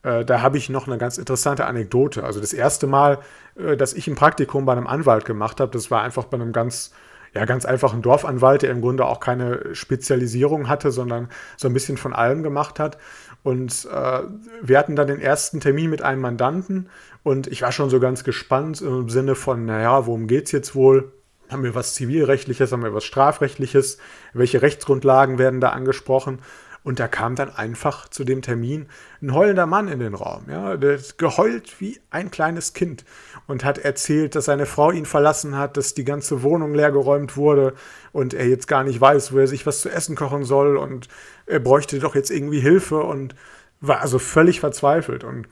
A: äh, da habe ich noch eine ganz interessante Anekdote. Also das erste Mal, äh, dass ich ein Praktikum bei einem Anwalt gemacht habe, das war einfach bei einem ganz ja, ganz einfachen Dorfanwalt, der im Grunde auch keine Spezialisierung hatte, sondern so ein bisschen von allem gemacht hat. Und äh, wir hatten dann den ersten Termin mit einem Mandanten und ich war schon so ganz gespannt im Sinne von, naja, worum geht es jetzt wohl? Haben wir was Zivilrechtliches, haben wir was Strafrechtliches? Welche Rechtsgrundlagen werden da angesprochen? Und da kam dann einfach zu dem Termin ein heulender Mann in den Raum. Ja, der ist geheult wie ein kleines Kind und hat erzählt, dass seine Frau ihn verlassen hat, dass die ganze Wohnung leergeräumt wurde und er jetzt gar nicht weiß, wo er sich was zu essen kochen soll und er bräuchte doch jetzt irgendwie Hilfe und war also völlig verzweifelt. Und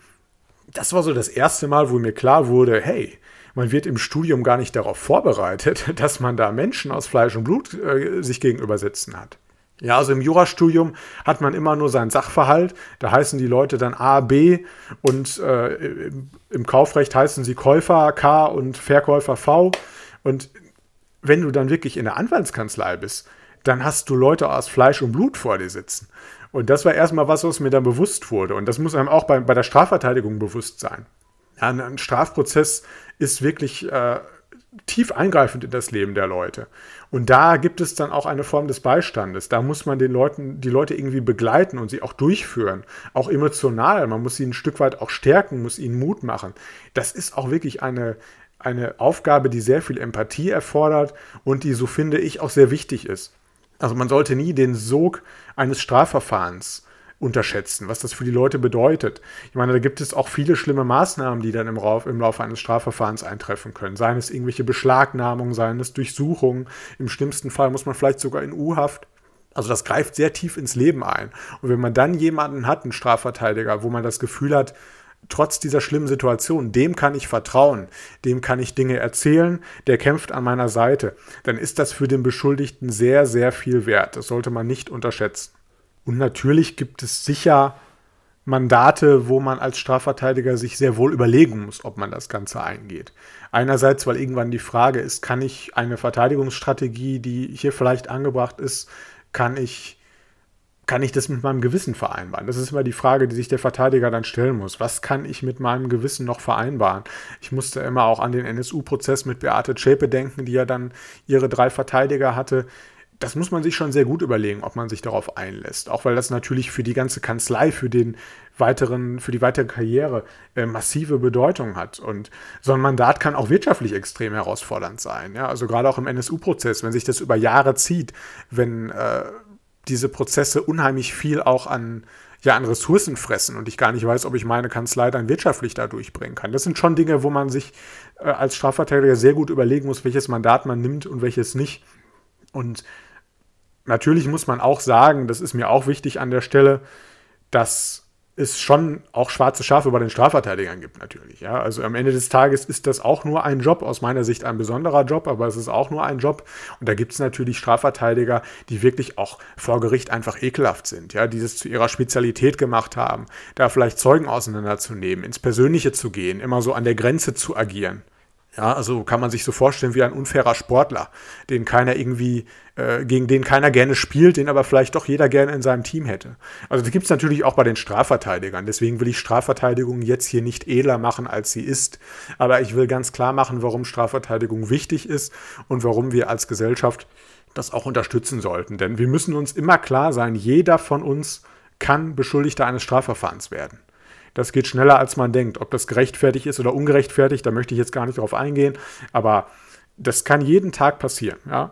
A: das war so das erste Mal, wo mir klar wurde, hey, man wird im Studium gar nicht darauf vorbereitet, dass man da Menschen aus Fleisch und Blut äh, sich gegenüber sitzen hat. Ja, also im Jurastudium hat man immer nur seinen Sachverhalt. Da heißen die Leute dann A, B und äh, im Kaufrecht heißen sie Käufer K und Verkäufer V. Und wenn du dann wirklich in der Anwaltskanzlei bist, dann hast du Leute aus Fleisch und Blut vor dir sitzen. Und das war erstmal was, was mir dann bewusst wurde. Und das muss einem auch bei, bei der Strafverteidigung bewusst sein. Ja, ein Strafprozess ist wirklich äh, tief eingreifend in das Leben der Leute. Und da gibt es dann auch eine Form des Beistandes. Da muss man den Leuten, die Leute irgendwie begleiten und sie auch durchführen. Auch emotional. Man muss sie ein Stück weit auch stärken, muss ihnen Mut machen. Das ist auch wirklich eine, eine Aufgabe, die sehr viel Empathie erfordert und die, so finde ich, auch sehr wichtig ist. Also man sollte nie den Sog eines Strafverfahrens unterschätzen, was das für die Leute bedeutet. Ich meine, da gibt es auch viele schlimme Maßnahmen, die dann im, Rauf, im Laufe eines Strafverfahrens eintreffen können. Seien es irgendwelche Beschlagnahmungen, seien es Durchsuchungen. Im schlimmsten Fall muss man vielleicht sogar in U-Haft. Also das greift sehr tief ins Leben ein. Und wenn man dann jemanden hat, einen Strafverteidiger, wo man das Gefühl hat, trotz dieser schlimmen Situation, dem kann ich vertrauen, dem kann ich Dinge erzählen, der kämpft an meiner Seite, dann ist das für den Beschuldigten sehr, sehr viel wert. Das sollte man nicht unterschätzen. Und natürlich gibt es sicher Mandate, wo man als Strafverteidiger sich sehr wohl überlegen muss, ob man das Ganze eingeht. Einerseits, weil irgendwann die Frage ist, kann ich eine Verteidigungsstrategie, die hier vielleicht angebracht ist, kann ich, kann ich das mit meinem Gewissen vereinbaren? Das ist immer die Frage, die sich der Verteidiger dann stellen muss. Was kann ich mit meinem Gewissen noch vereinbaren? Ich musste immer auch an den NSU-Prozess mit Beate Zschäpe denken, die ja dann ihre drei Verteidiger hatte das muss man sich schon sehr gut überlegen, ob man sich darauf einlässt. Auch weil das natürlich für die ganze Kanzlei, für den weiteren, für die weitere Karriere äh, massive Bedeutung hat. Und so ein Mandat kann auch wirtschaftlich extrem herausfordernd sein. Ja? Also gerade auch im NSU-Prozess, wenn sich das über Jahre zieht, wenn äh, diese Prozesse unheimlich viel auch an, ja, an Ressourcen fressen und ich gar nicht weiß, ob ich meine Kanzlei dann wirtschaftlich da durchbringen kann. Das sind schon Dinge, wo man sich äh, als Strafverteidiger sehr gut überlegen muss, welches Mandat man nimmt und welches nicht. Und natürlich muss man auch sagen, das ist mir auch wichtig an der Stelle, dass es schon auch schwarze Schafe bei den Strafverteidigern gibt, natürlich. Ja? Also am Ende des Tages ist das auch nur ein Job, aus meiner Sicht ein besonderer Job, aber es ist auch nur ein Job. Und da gibt es natürlich Strafverteidiger, die wirklich auch vor Gericht einfach ekelhaft sind, ja, die es zu ihrer Spezialität gemacht haben, da vielleicht Zeugen auseinanderzunehmen, ins Persönliche zu gehen, immer so an der Grenze zu agieren. Ja, also kann man sich so vorstellen wie ein unfairer Sportler, den keiner irgendwie, äh, gegen den keiner gerne spielt, den aber vielleicht doch jeder gerne in seinem Team hätte. Also das gibt es natürlich auch bei den Strafverteidigern. Deswegen will ich Strafverteidigung jetzt hier nicht edler machen, als sie ist. Aber ich will ganz klar machen, warum Strafverteidigung wichtig ist und warum wir als Gesellschaft das auch unterstützen sollten. Denn wir müssen uns immer klar sein, jeder von uns kann Beschuldigter eines Strafverfahrens werden. Das geht schneller, als man denkt. Ob das gerechtfertigt ist oder ungerechtfertigt, da möchte ich jetzt gar nicht drauf eingehen. Aber das kann jeden Tag passieren. Ja?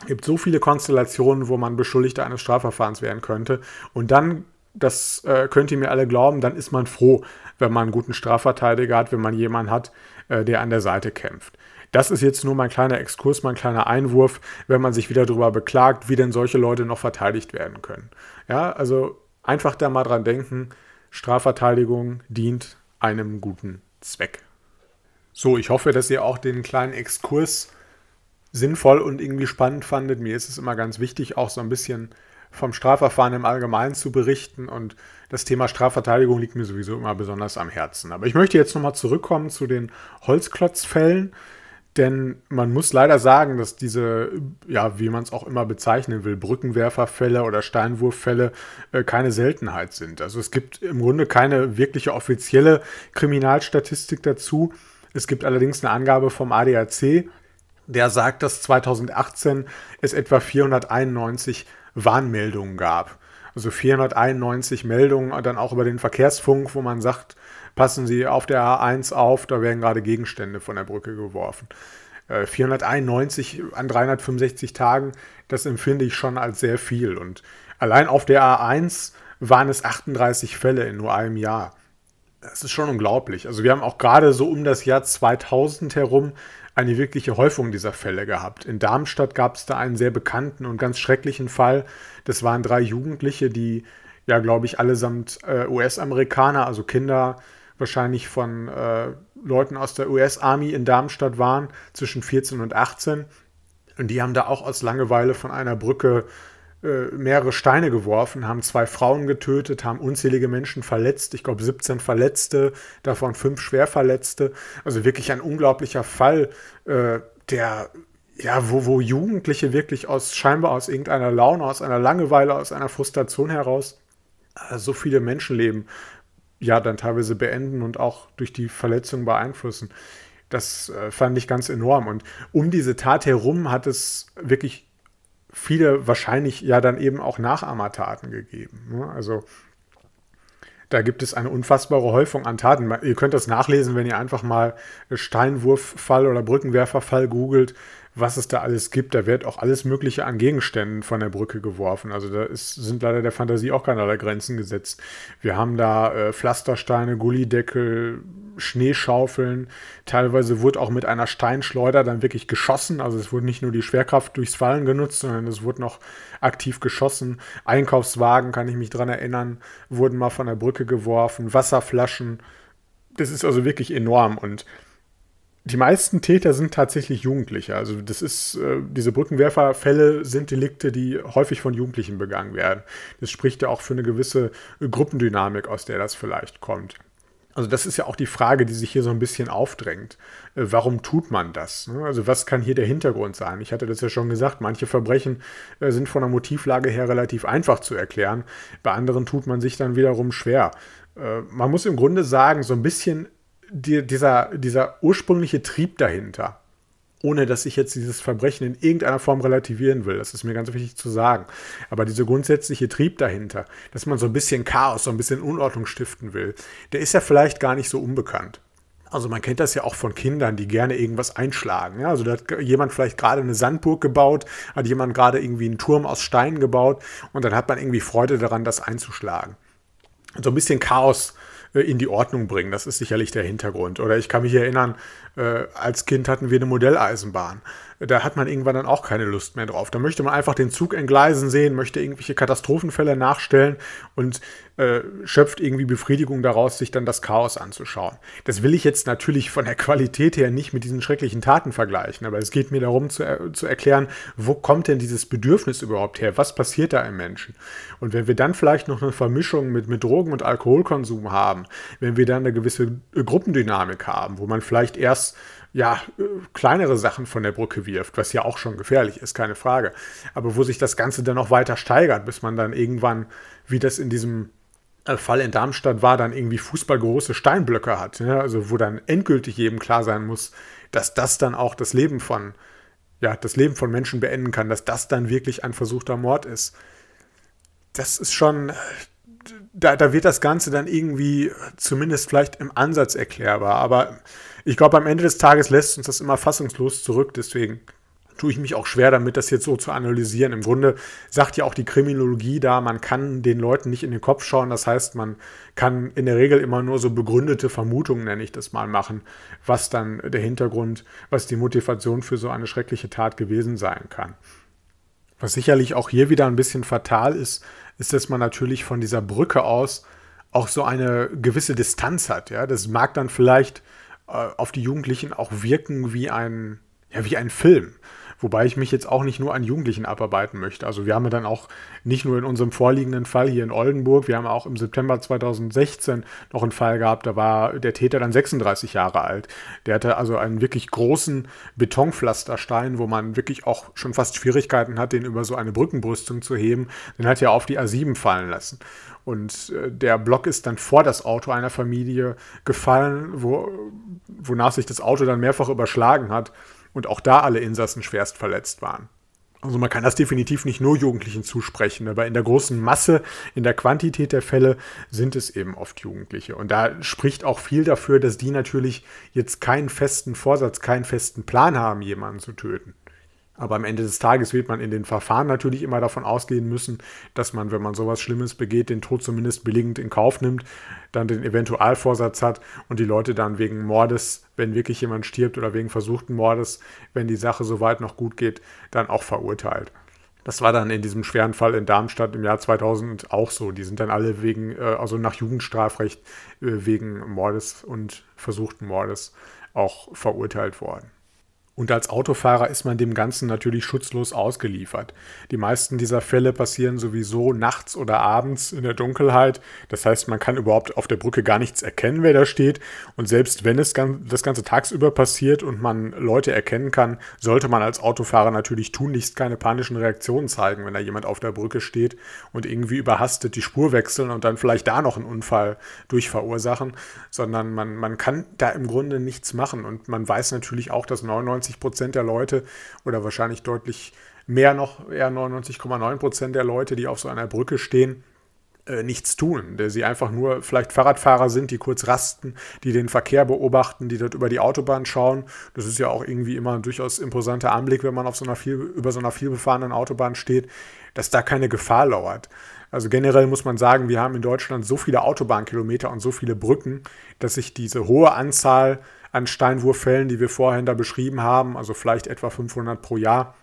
A: Es gibt so viele Konstellationen, wo man Beschuldigter eines Strafverfahrens werden könnte. Und dann das äh, könnt ihr mir alle glauben, dann ist man froh, wenn man einen guten Strafverteidiger hat, wenn man jemanden hat, äh, der an der Seite kämpft. Das ist jetzt nur mein kleiner Exkurs, mein kleiner Einwurf, wenn man sich wieder darüber beklagt, wie denn solche Leute noch verteidigt werden können. Ja, also einfach da mal dran denken, Strafverteidigung dient einem guten Zweck. So, ich hoffe, dass ihr auch den kleinen Exkurs sinnvoll und irgendwie spannend fandet. Mir ist es immer ganz wichtig, auch so ein bisschen vom Strafverfahren im Allgemeinen zu berichten und das Thema Strafverteidigung liegt mir sowieso immer besonders am Herzen. Aber ich möchte jetzt nochmal zurückkommen zu den Holzklotzfällen. Denn man muss leider sagen, dass diese, ja, wie man es auch immer bezeichnen will, Brückenwerferfälle oder Steinwurffälle äh, keine Seltenheit sind. Also es gibt im Grunde keine wirkliche offizielle Kriminalstatistik dazu. Es gibt allerdings eine Angabe vom ADAC, der sagt, dass 2018 es etwa 491 Warnmeldungen gab. Also 491 Meldungen dann auch über den Verkehrsfunk, wo man sagt, passen Sie auf der A1 auf, da werden gerade Gegenstände von der Brücke geworfen. 491 äh, an 365 Tagen, das empfinde ich schon als sehr viel. Und allein auf der A1 waren es 38 Fälle in nur einem Jahr. Das ist schon unglaublich. Also wir haben auch gerade so um das Jahr 2000 herum eine wirkliche Häufung dieser Fälle gehabt. In Darmstadt gab es da einen sehr bekannten und ganz schrecklichen Fall. Das waren drei Jugendliche, die ja, glaube ich, allesamt äh, US-Amerikaner, also Kinder wahrscheinlich von äh, Leuten aus der US-Army in Darmstadt waren, zwischen 14 und 18. Und die haben da auch aus Langeweile von einer Brücke äh, mehrere Steine geworfen, haben zwei Frauen getötet, haben unzählige Menschen verletzt. Ich glaube 17 Verletzte, davon fünf Schwerverletzte. Also wirklich ein unglaublicher Fall, äh, der ja, wo, wo Jugendliche wirklich aus scheinbar aus irgendeiner Laune, aus einer Langeweile, aus einer Frustration heraus äh, so viele Menschenleben ja dann teilweise beenden und auch durch die Verletzung beeinflussen. Das äh, fand ich ganz enorm. Und um diese Tat herum hat es wirklich viele wahrscheinlich ja dann eben auch Nachahmertaten gegeben. Ne? Also da gibt es eine unfassbare Häufung an Taten. Ihr könnt das nachlesen, wenn ihr einfach mal Steinwurffall oder Brückenwerferfall googelt was es da alles gibt. Da wird auch alles Mögliche an Gegenständen von der Brücke geworfen. Also da ist, sind leider der Fantasie auch keinerlei Grenzen gesetzt. Wir haben da äh, Pflastersteine, Gullideckel, Schneeschaufeln. Teilweise wurde auch mit einer Steinschleuder dann wirklich geschossen. Also es wurde nicht nur die Schwerkraft durchs Fallen genutzt, sondern es wurde noch aktiv geschossen. Einkaufswagen, kann ich mich dran erinnern, wurden mal von der Brücke geworfen. Wasserflaschen. Das ist also wirklich enorm und die meisten Täter sind tatsächlich Jugendliche. Also das ist, äh, diese Brückenwerferfälle sind Delikte, die häufig von Jugendlichen begangen werden. Das spricht ja auch für eine gewisse Gruppendynamik, aus der das vielleicht kommt. Also das ist ja auch die Frage, die sich hier so ein bisschen aufdrängt. Äh, warum tut man das? Ne? Also was kann hier der Hintergrund sein? Ich hatte das ja schon gesagt, manche Verbrechen äh, sind von der Motivlage her relativ einfach zu erklären. Bei anderen tut man sich dann wiederum schwer. Äh, man muss im Grunde sagen, so ein bisschen die, dieser, dieser ursprüngliche Trieb dahinter, ohne dass ich jetzt dieses Verbrechen in irgendeiner Form relativieren will, das ist mir ganz wichtig zu sagen, aber dieser grundsätzliche Trieb dahinter, dass man so ein bisschen Chaos, so ein bisschen Unordnung stiften will, der ist ja vielleicht gar nicht so unbekannt. Also man kennt das ja auch von Kindern, die gerne irgendwas einschlagen. Ja, also da hat jemand vielleicht gerade eine Sandburg gebaut, hat jemand gerade irgendwie einen Turm aus Steinen gebaut und dann hat man irgendwie Freude daran, das einzuschlagen. so ein bisschen Chaos in die Ordnung bringen. Das ist sicherlich der Hintergrund. Oder ich kann mich erinnern, äh, als Kind hatten wir eine Modelleisenbahn. Da hat man irgendwann dann auch keine Lust mehr drauf. Da möchte man einfach den Zug entgleisen sehen, möchte irgendwelche Katastrophenfälle nachstellen und äh, schöpft irgendwie Befriedigung daraus, sich dann das Chaos anzuschauen. Das will ich jetzt natürlich von der Qualität her nicht mit diesen schrecklichen Taten vergleichen, aber es geht mir darum zu, er zu erklären, wo kommt denn dieses Bedürfnis überhaupt her? Was passiert da im Menschen? Und wenn wir dann vielleicht noch eine Vermischung mit, mit Drogen- und Alkoholkonsum haben, wenn wir dann eine gewisse Gruppendynamik haben, wo man vielleicht erst ja, kleinere Sachen von der Brücke wirft, was ja auch schon gefährlich ist, keine Frage. Aber wo sich das Ganze dann noch weiter steigert, bis man dann irgendwann, wie das in diesem äh, Fall in Darmstadt war, dann irgendwie fußballgroße Steinblöcke hat. Ja? Also wo dann endgültig jedem klar sein muss, dass das dann auch das Leben von, ja, das Leben von Menschen beenden kann, dass das dann wirklich ein versuchter Mord ist. Das ist schon, da, da wird das Ganze dann irgendwie zumindest vielleicht im Ansatz erklärbar. Aber ich glaube, am Ende des Tages lässt uns das immer fassungslos zurück. Deswegen tue ich mich auch schwer damit, das jetzt so zu analysieren. Im Grunde sagt ja auch die Kriminologie da, man kann den Leuten nicht in den Kopf schauen. Das heißt, man kann in der Regel immer nur so begründete Vermutungen, nenne ich das mal, machen, was dann der Hintergrund, was die Motivation für so eine schreckliche Tat gewesen sein kann. Was sicherlich auch hier wieder ein bisschen fatal ist, ist, dass man natürlich von dieser Brücke aus auch so eine gewisse Distanz hat. Ja? Das mag dann vielleicht auf die Jugendlichen auch wirken wie ein, ja, wie ein Film. Wobei ich mich jetzt auch nicht nur an Jugendlichen abarbeiten möchte. Also wir haben ja dann auch nicht nur in unserem vorliegenden Fall hier in Oldenburg, wir haben auch im September 2016 noch einen Fall gehabt, da war der Täter dann 36 Jahre alt. Der hatte also einen wirklich großen Betonpflasterstein, wo man wirklich auch schon fast Schwierigkeiten hat, den über so eine Brückenbrüstung zu heben. Den hat er auf die A7 fallen lassen. Und äh, der Block ist dann vor das Auto einer Familie gefallen, wo, wonach sich das Auto dann mehrfach überschlagen hat und auch da alle Insassen schwerst verletzt waren. Also man kann das definitiv nicht nur Jugendlichen zusprechen, aber in der großen Masse, in der Quantität der Fälle sind es eben oft Jugendliche. Und da spricht auch viel dafür, dass die natürlich jetzt keinen festen Vorsatz, keinen festen Plan haben, jemanden zu töten. Aber am Ende des Tages wird man in den Verfahren natürlich immer davon ausgehen müssen, dass man, wenn man sowas Schlimmes begeht, den Tod zumindest billigend in Kauf nimmt, dann den Eventualvorsatz hat und die Leute dann wegen Mordes, wenn wirklich jemand stirbt oder wegen versuchten Mordes, wenn die Sache soweit noch gut geht, dann auch verurteilt. Das war dann in diesem schweren Fall in Darmstadt im Jahr 2000 auch so. Die sind dann alle wegen, äh, also nach Jugendstrafrecht äh, wegen Mordes und versuchten Mordes auch verurteilt worden. Und als Autofahrer ist man dem Ganzen natürlich schutzlos ausgeliefert. Die meisten dieser Fälle passieren sowieso nachts oder abends in der Dunkelheit. Das heißt, man kann überhaupt auf der Brücke gar nichts erkennen, wer da steht. Und selbst wenn es das Ganze tagsüber passiert und man Leute erkennen kann, sollte man als Autofahrer natürlich tunlichst keine panischen Reaktionen zeigen, wenn da jemand auf der Brücke steht und irgendwie überhastet die Spur wechseln und dann vielleicht da noch einen Unfall durch verursachen, sondern man, man kann da im Grunde nichts machen. Und man weiß natürlich auch, dass 99 99 Prozent der Leute oder wahrscheinlich deutlich mehr noch, eher 99,9 Prozent der Leute, die auf so einer Brücke stehen, äh, nichts tun, der sie einfach nur vielleicht Fahrradfahrer sind, die kurz rasten, die den Verkehr beobachten, die dort über die Autobahn schauen. Das ist ja auch irgendwie immer ein durchaus imposanter Anblick, wenn man auf so einer viel, über so einer vielbefahrenen Autobahn steht, dass da keine Gefahr lauert. Also generell muss man sagen, wir haben in Deutschland so viele Autobahnkilometer und so viele Brücken, dass sich diese hohe Anzahl an Steinwurffällen, die wir vorhin da beschrieben haben, also vielleicht etwa 500 pro Jahr,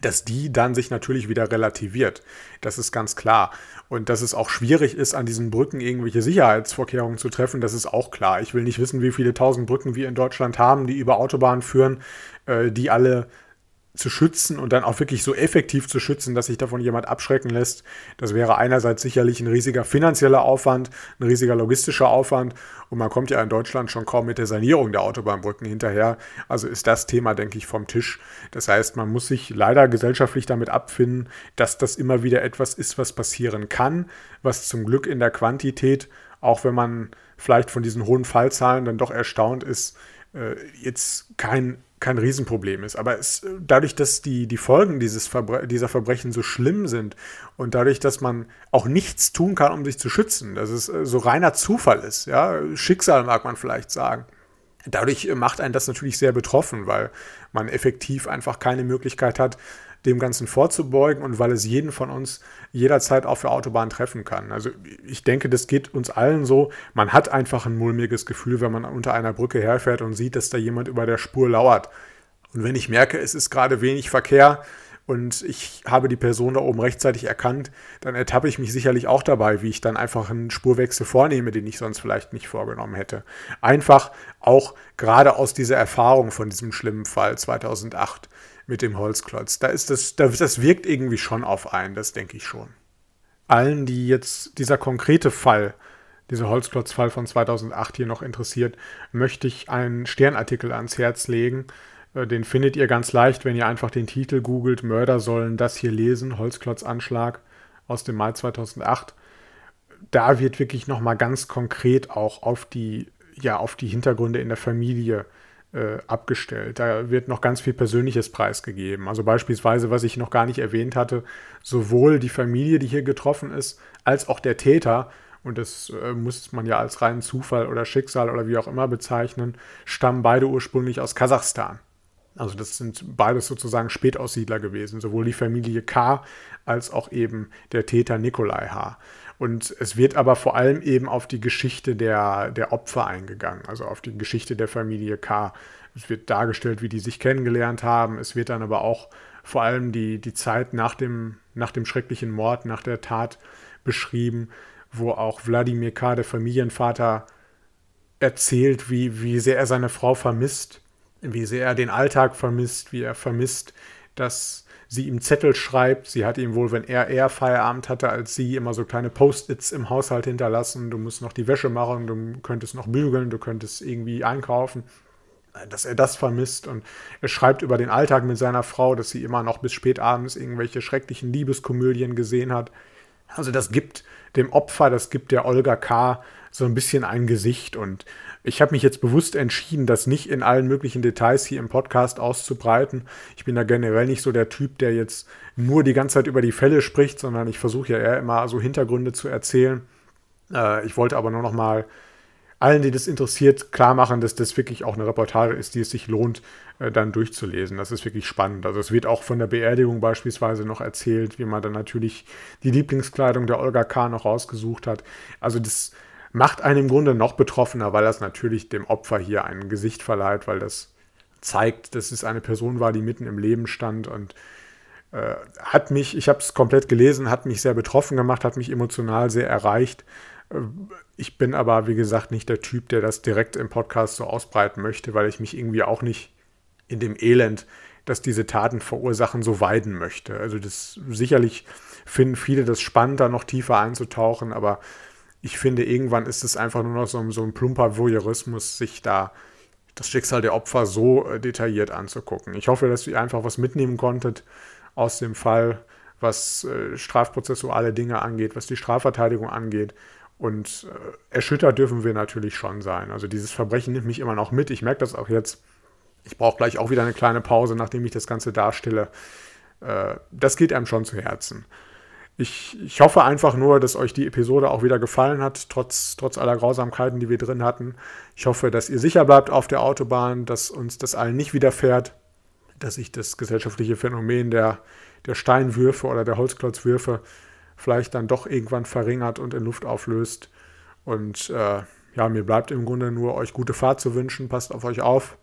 A: dass die dann sich natürlich wieder relativiert. Das ist ganz klar. Und dass es auch schwierig ist, an diesen Brücken irgendwelche Sicherheitsvorkehrungen zu treffen, das ist auch klar. Ich will nicht wissen, wie viele tausend Brücken wir in Deutschland haben, die über Autobahnen führen, äh, die alle zu schützen und dann auch wirklich so effektiv zu schützen, dass sich davon jemand abschrecken lässt. Das wäre einerseits sicherlich ein riesiger finanzieller Aufwand, ein riesiger logistischer Aufwand und man kommt ja in Deutschland schon kaum mit der Sanierung der Autobahnbrücken hinterher. Also ist das Thema, denke ich, vom Tisch. Das heißt, man muss sich leider gesellschaftlich damit abfinden, dass das immer wieder etwas ist, was passieren kann, was zum Glück in der Quantität, auch wenn man vielleicht von diesen hohen Fallzahlen dann doch erstaunt ist, äh, jetzt kein kein Riesenproblem ist. Aber es, dadurch, dass die, die Folgen dieses Verbre dieser Verbrechen so schlimm sind und dadurch, dass man auch nichts tun kann, um sich zu schützen, dass es äh, so reiner Zufall ist, ja, Schicksal mag man vielleicht sagen. Dadurch macht einen das natürlich sehr betroffen, weil man effektiv einfach keine Möglichkeit hat, dem Ganzen vorzubeugen und weil es jeden von uns jederzeit auf der Autobahn treffen kann. Also ich denke, das geht uns allen so. Man hat einfach ein mulmiges Gefühl, wenn man unter einer Brücke herfährt und sieht, dass da jemand über der Spur lauert. Und wenn ich merke, es ist gerade wenig Verkehr und ich habe die Person da oben rechtzeitig erkannt, dann ertappe ich mich sicherlich auch dabei, wie ich dann einfach einen Spurwechsel vornehme, den ich sonst vielleicht nicht vorgenommen hätte. Einfach auch gerade aus dieser Erfahrung von diesem schlimmen Fall 2008 mit dem Holzklotz. Da ist das, das wirkt irgendwie schon auf einen, das denke ich schon. Allen, die jetzt dieser konkrete Fall, dieser Holzklotzfall von 2008 hier noch interessiert, möchte ich einen Sternartikel ans Herz legen. Äh, den findet ihr ganz leicht, wenn ihr einfach den Titel googelt. Mörder sollen das hier lesen, Holzklotzanschlag aus dem Mai 2008. Da wird wirklich nochmal ganz konkret auch auf die, ja, auf die Hintergründe in der Familie äh, abgestellt. Da wird noch ganz viel Persönliches preisgegeben. Also beispielsweise, was ich noch gar nicht erwähnt hatte, sowohl die Familie, die hier getroffen ist, als auch der Täter, und das äh, muss man ja als reinen Zufall oder Schicksal oder wie auch immer bezeichnen, stammen beide ursprünglich aus Kasachstan. Also das sind beides sozusagen Spätaussiedler gewesen, sowohl die Familie K als auch eben der Täter Nikolai H. Und es wird aber vor allem eben auf die Geschichte der, der Opfer eingegangen, also auf die Geschichte der Familie K. Es wird dargestellt, wie die sich kennengelernt haben. Es wird dann aber auch vor allem die, die Zeit nach dem, nach dem schrecklichen Mord, nach der Tat beschrieben, wo auch Wladimir K., der Familienvater, erzählt, wie, wie sehr er seine Frau vermisst, wie sehr er den Alltag vermisst, wie er vermisst, dass sie ihm Zettel schreibt. Sie hat ihm wohl, wenn er eher Feierabend hatte als sie, immer so kleine Post-its im Haushalt hinterlassen. Du musst noch die Wäsche machen, du könntest noch bügeln, du könntest irgendwie einkaufen. Dass er das vermisst und er schreibt über den Alltag mit seiner Frau, dass sie immer noch bis spät abends irgendwelche schrecklichen Liebeskomödien gesehen hat. Also das gibt dem Opfer, das gibt der Olga K. so ein bisschen ein Gesicht. Und ich habe mich jetzt bewusst entschieden, das nicht in allen möglichen Details hier im Podcast auszubreiten. Ich bin da generell nicht so der Typ, der jetzt nur die ganze Zeit über die Fälle spricht, sondern ich versuche ja eher immer so Hintergründe zu erzählen. Äh, ich wollte aber nur noch mal allen, die das interessiert, klar machen, dass das wirklich auch eine Reportage ist, die es sich lohnt, äh, dann durchzulesen. Das ist wirklich spannend. Also es wird auch von der Beerdigung beispielsweise noch erzählt, wie man dann natürlich die Lieblingskleidung der Olga K. noch rausgesucht hat. Also das macht einen im Grunde noch betroffener, weil das natürlich dem Opfer hier ein Gesicht verleiht, weil das zeigt, dass es eine Person war, die mitten im Leben stand und äh, hat mich, ich habe es komplett gelesen, hat mich sehr betroffen gemacht, hat mich emotional sehr erreicht ich bin aber, wie gesagt, nicht der Typ, der das direkt im Podcast so ausbreiten möchte, weil ich mich irgendwie auch nicht in dem Elend, das diese Taten verursachen, so weiden möchte. Also das sicherlich finden viele das spannend, da noch tiefer einzutauchen, aber ich finde, irgendwann ist es einfach nur noch so, so ein plumper Voyeurismus, sich da das Schicksal der Opfer so äh, detailliert anzugucken. Ich hoffe, dass ihr einfach was mitnehmen konntet aus dem Fall, was äh, strafprozessuale Dinge angeht, was die Strafverteidigung angeht und äh, erschüttert dürfen wir natürlich schon sein. Also dieses Verbrechen nimmt mich immer noch mit. Ich merke das auch jetzt. Ich brauche gleich auch wieder eine kleine Pause, nachdem ich das Ganze darstelle. Äh, das geht einem schon zu Herzen. Ich, ich, hoffe einfach nur, dass euch die Episode auch wieder gefallen hat, trotz, trotz aller Grausamkeiten, die wir drin hatten. Ich hoffe, dass ihr sicher bleibt auf der Autobahn, dass uns das allen nicht widerfährt, dass sich das gesellschaftliche Phänomen der, der Steinwürfe oder der Holzklotzwürfe vielleicht dann doch irgendwann verringert und in Luft auflöst. Und äh, ja, mir bleibt im Grunde nur euch gute Fahrt zu wünschen. Passt auf euch auf.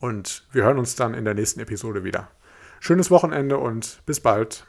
A: Und wir hören uns dann in der nächsten Episode wieder. Schönes Wochenende und bis bald.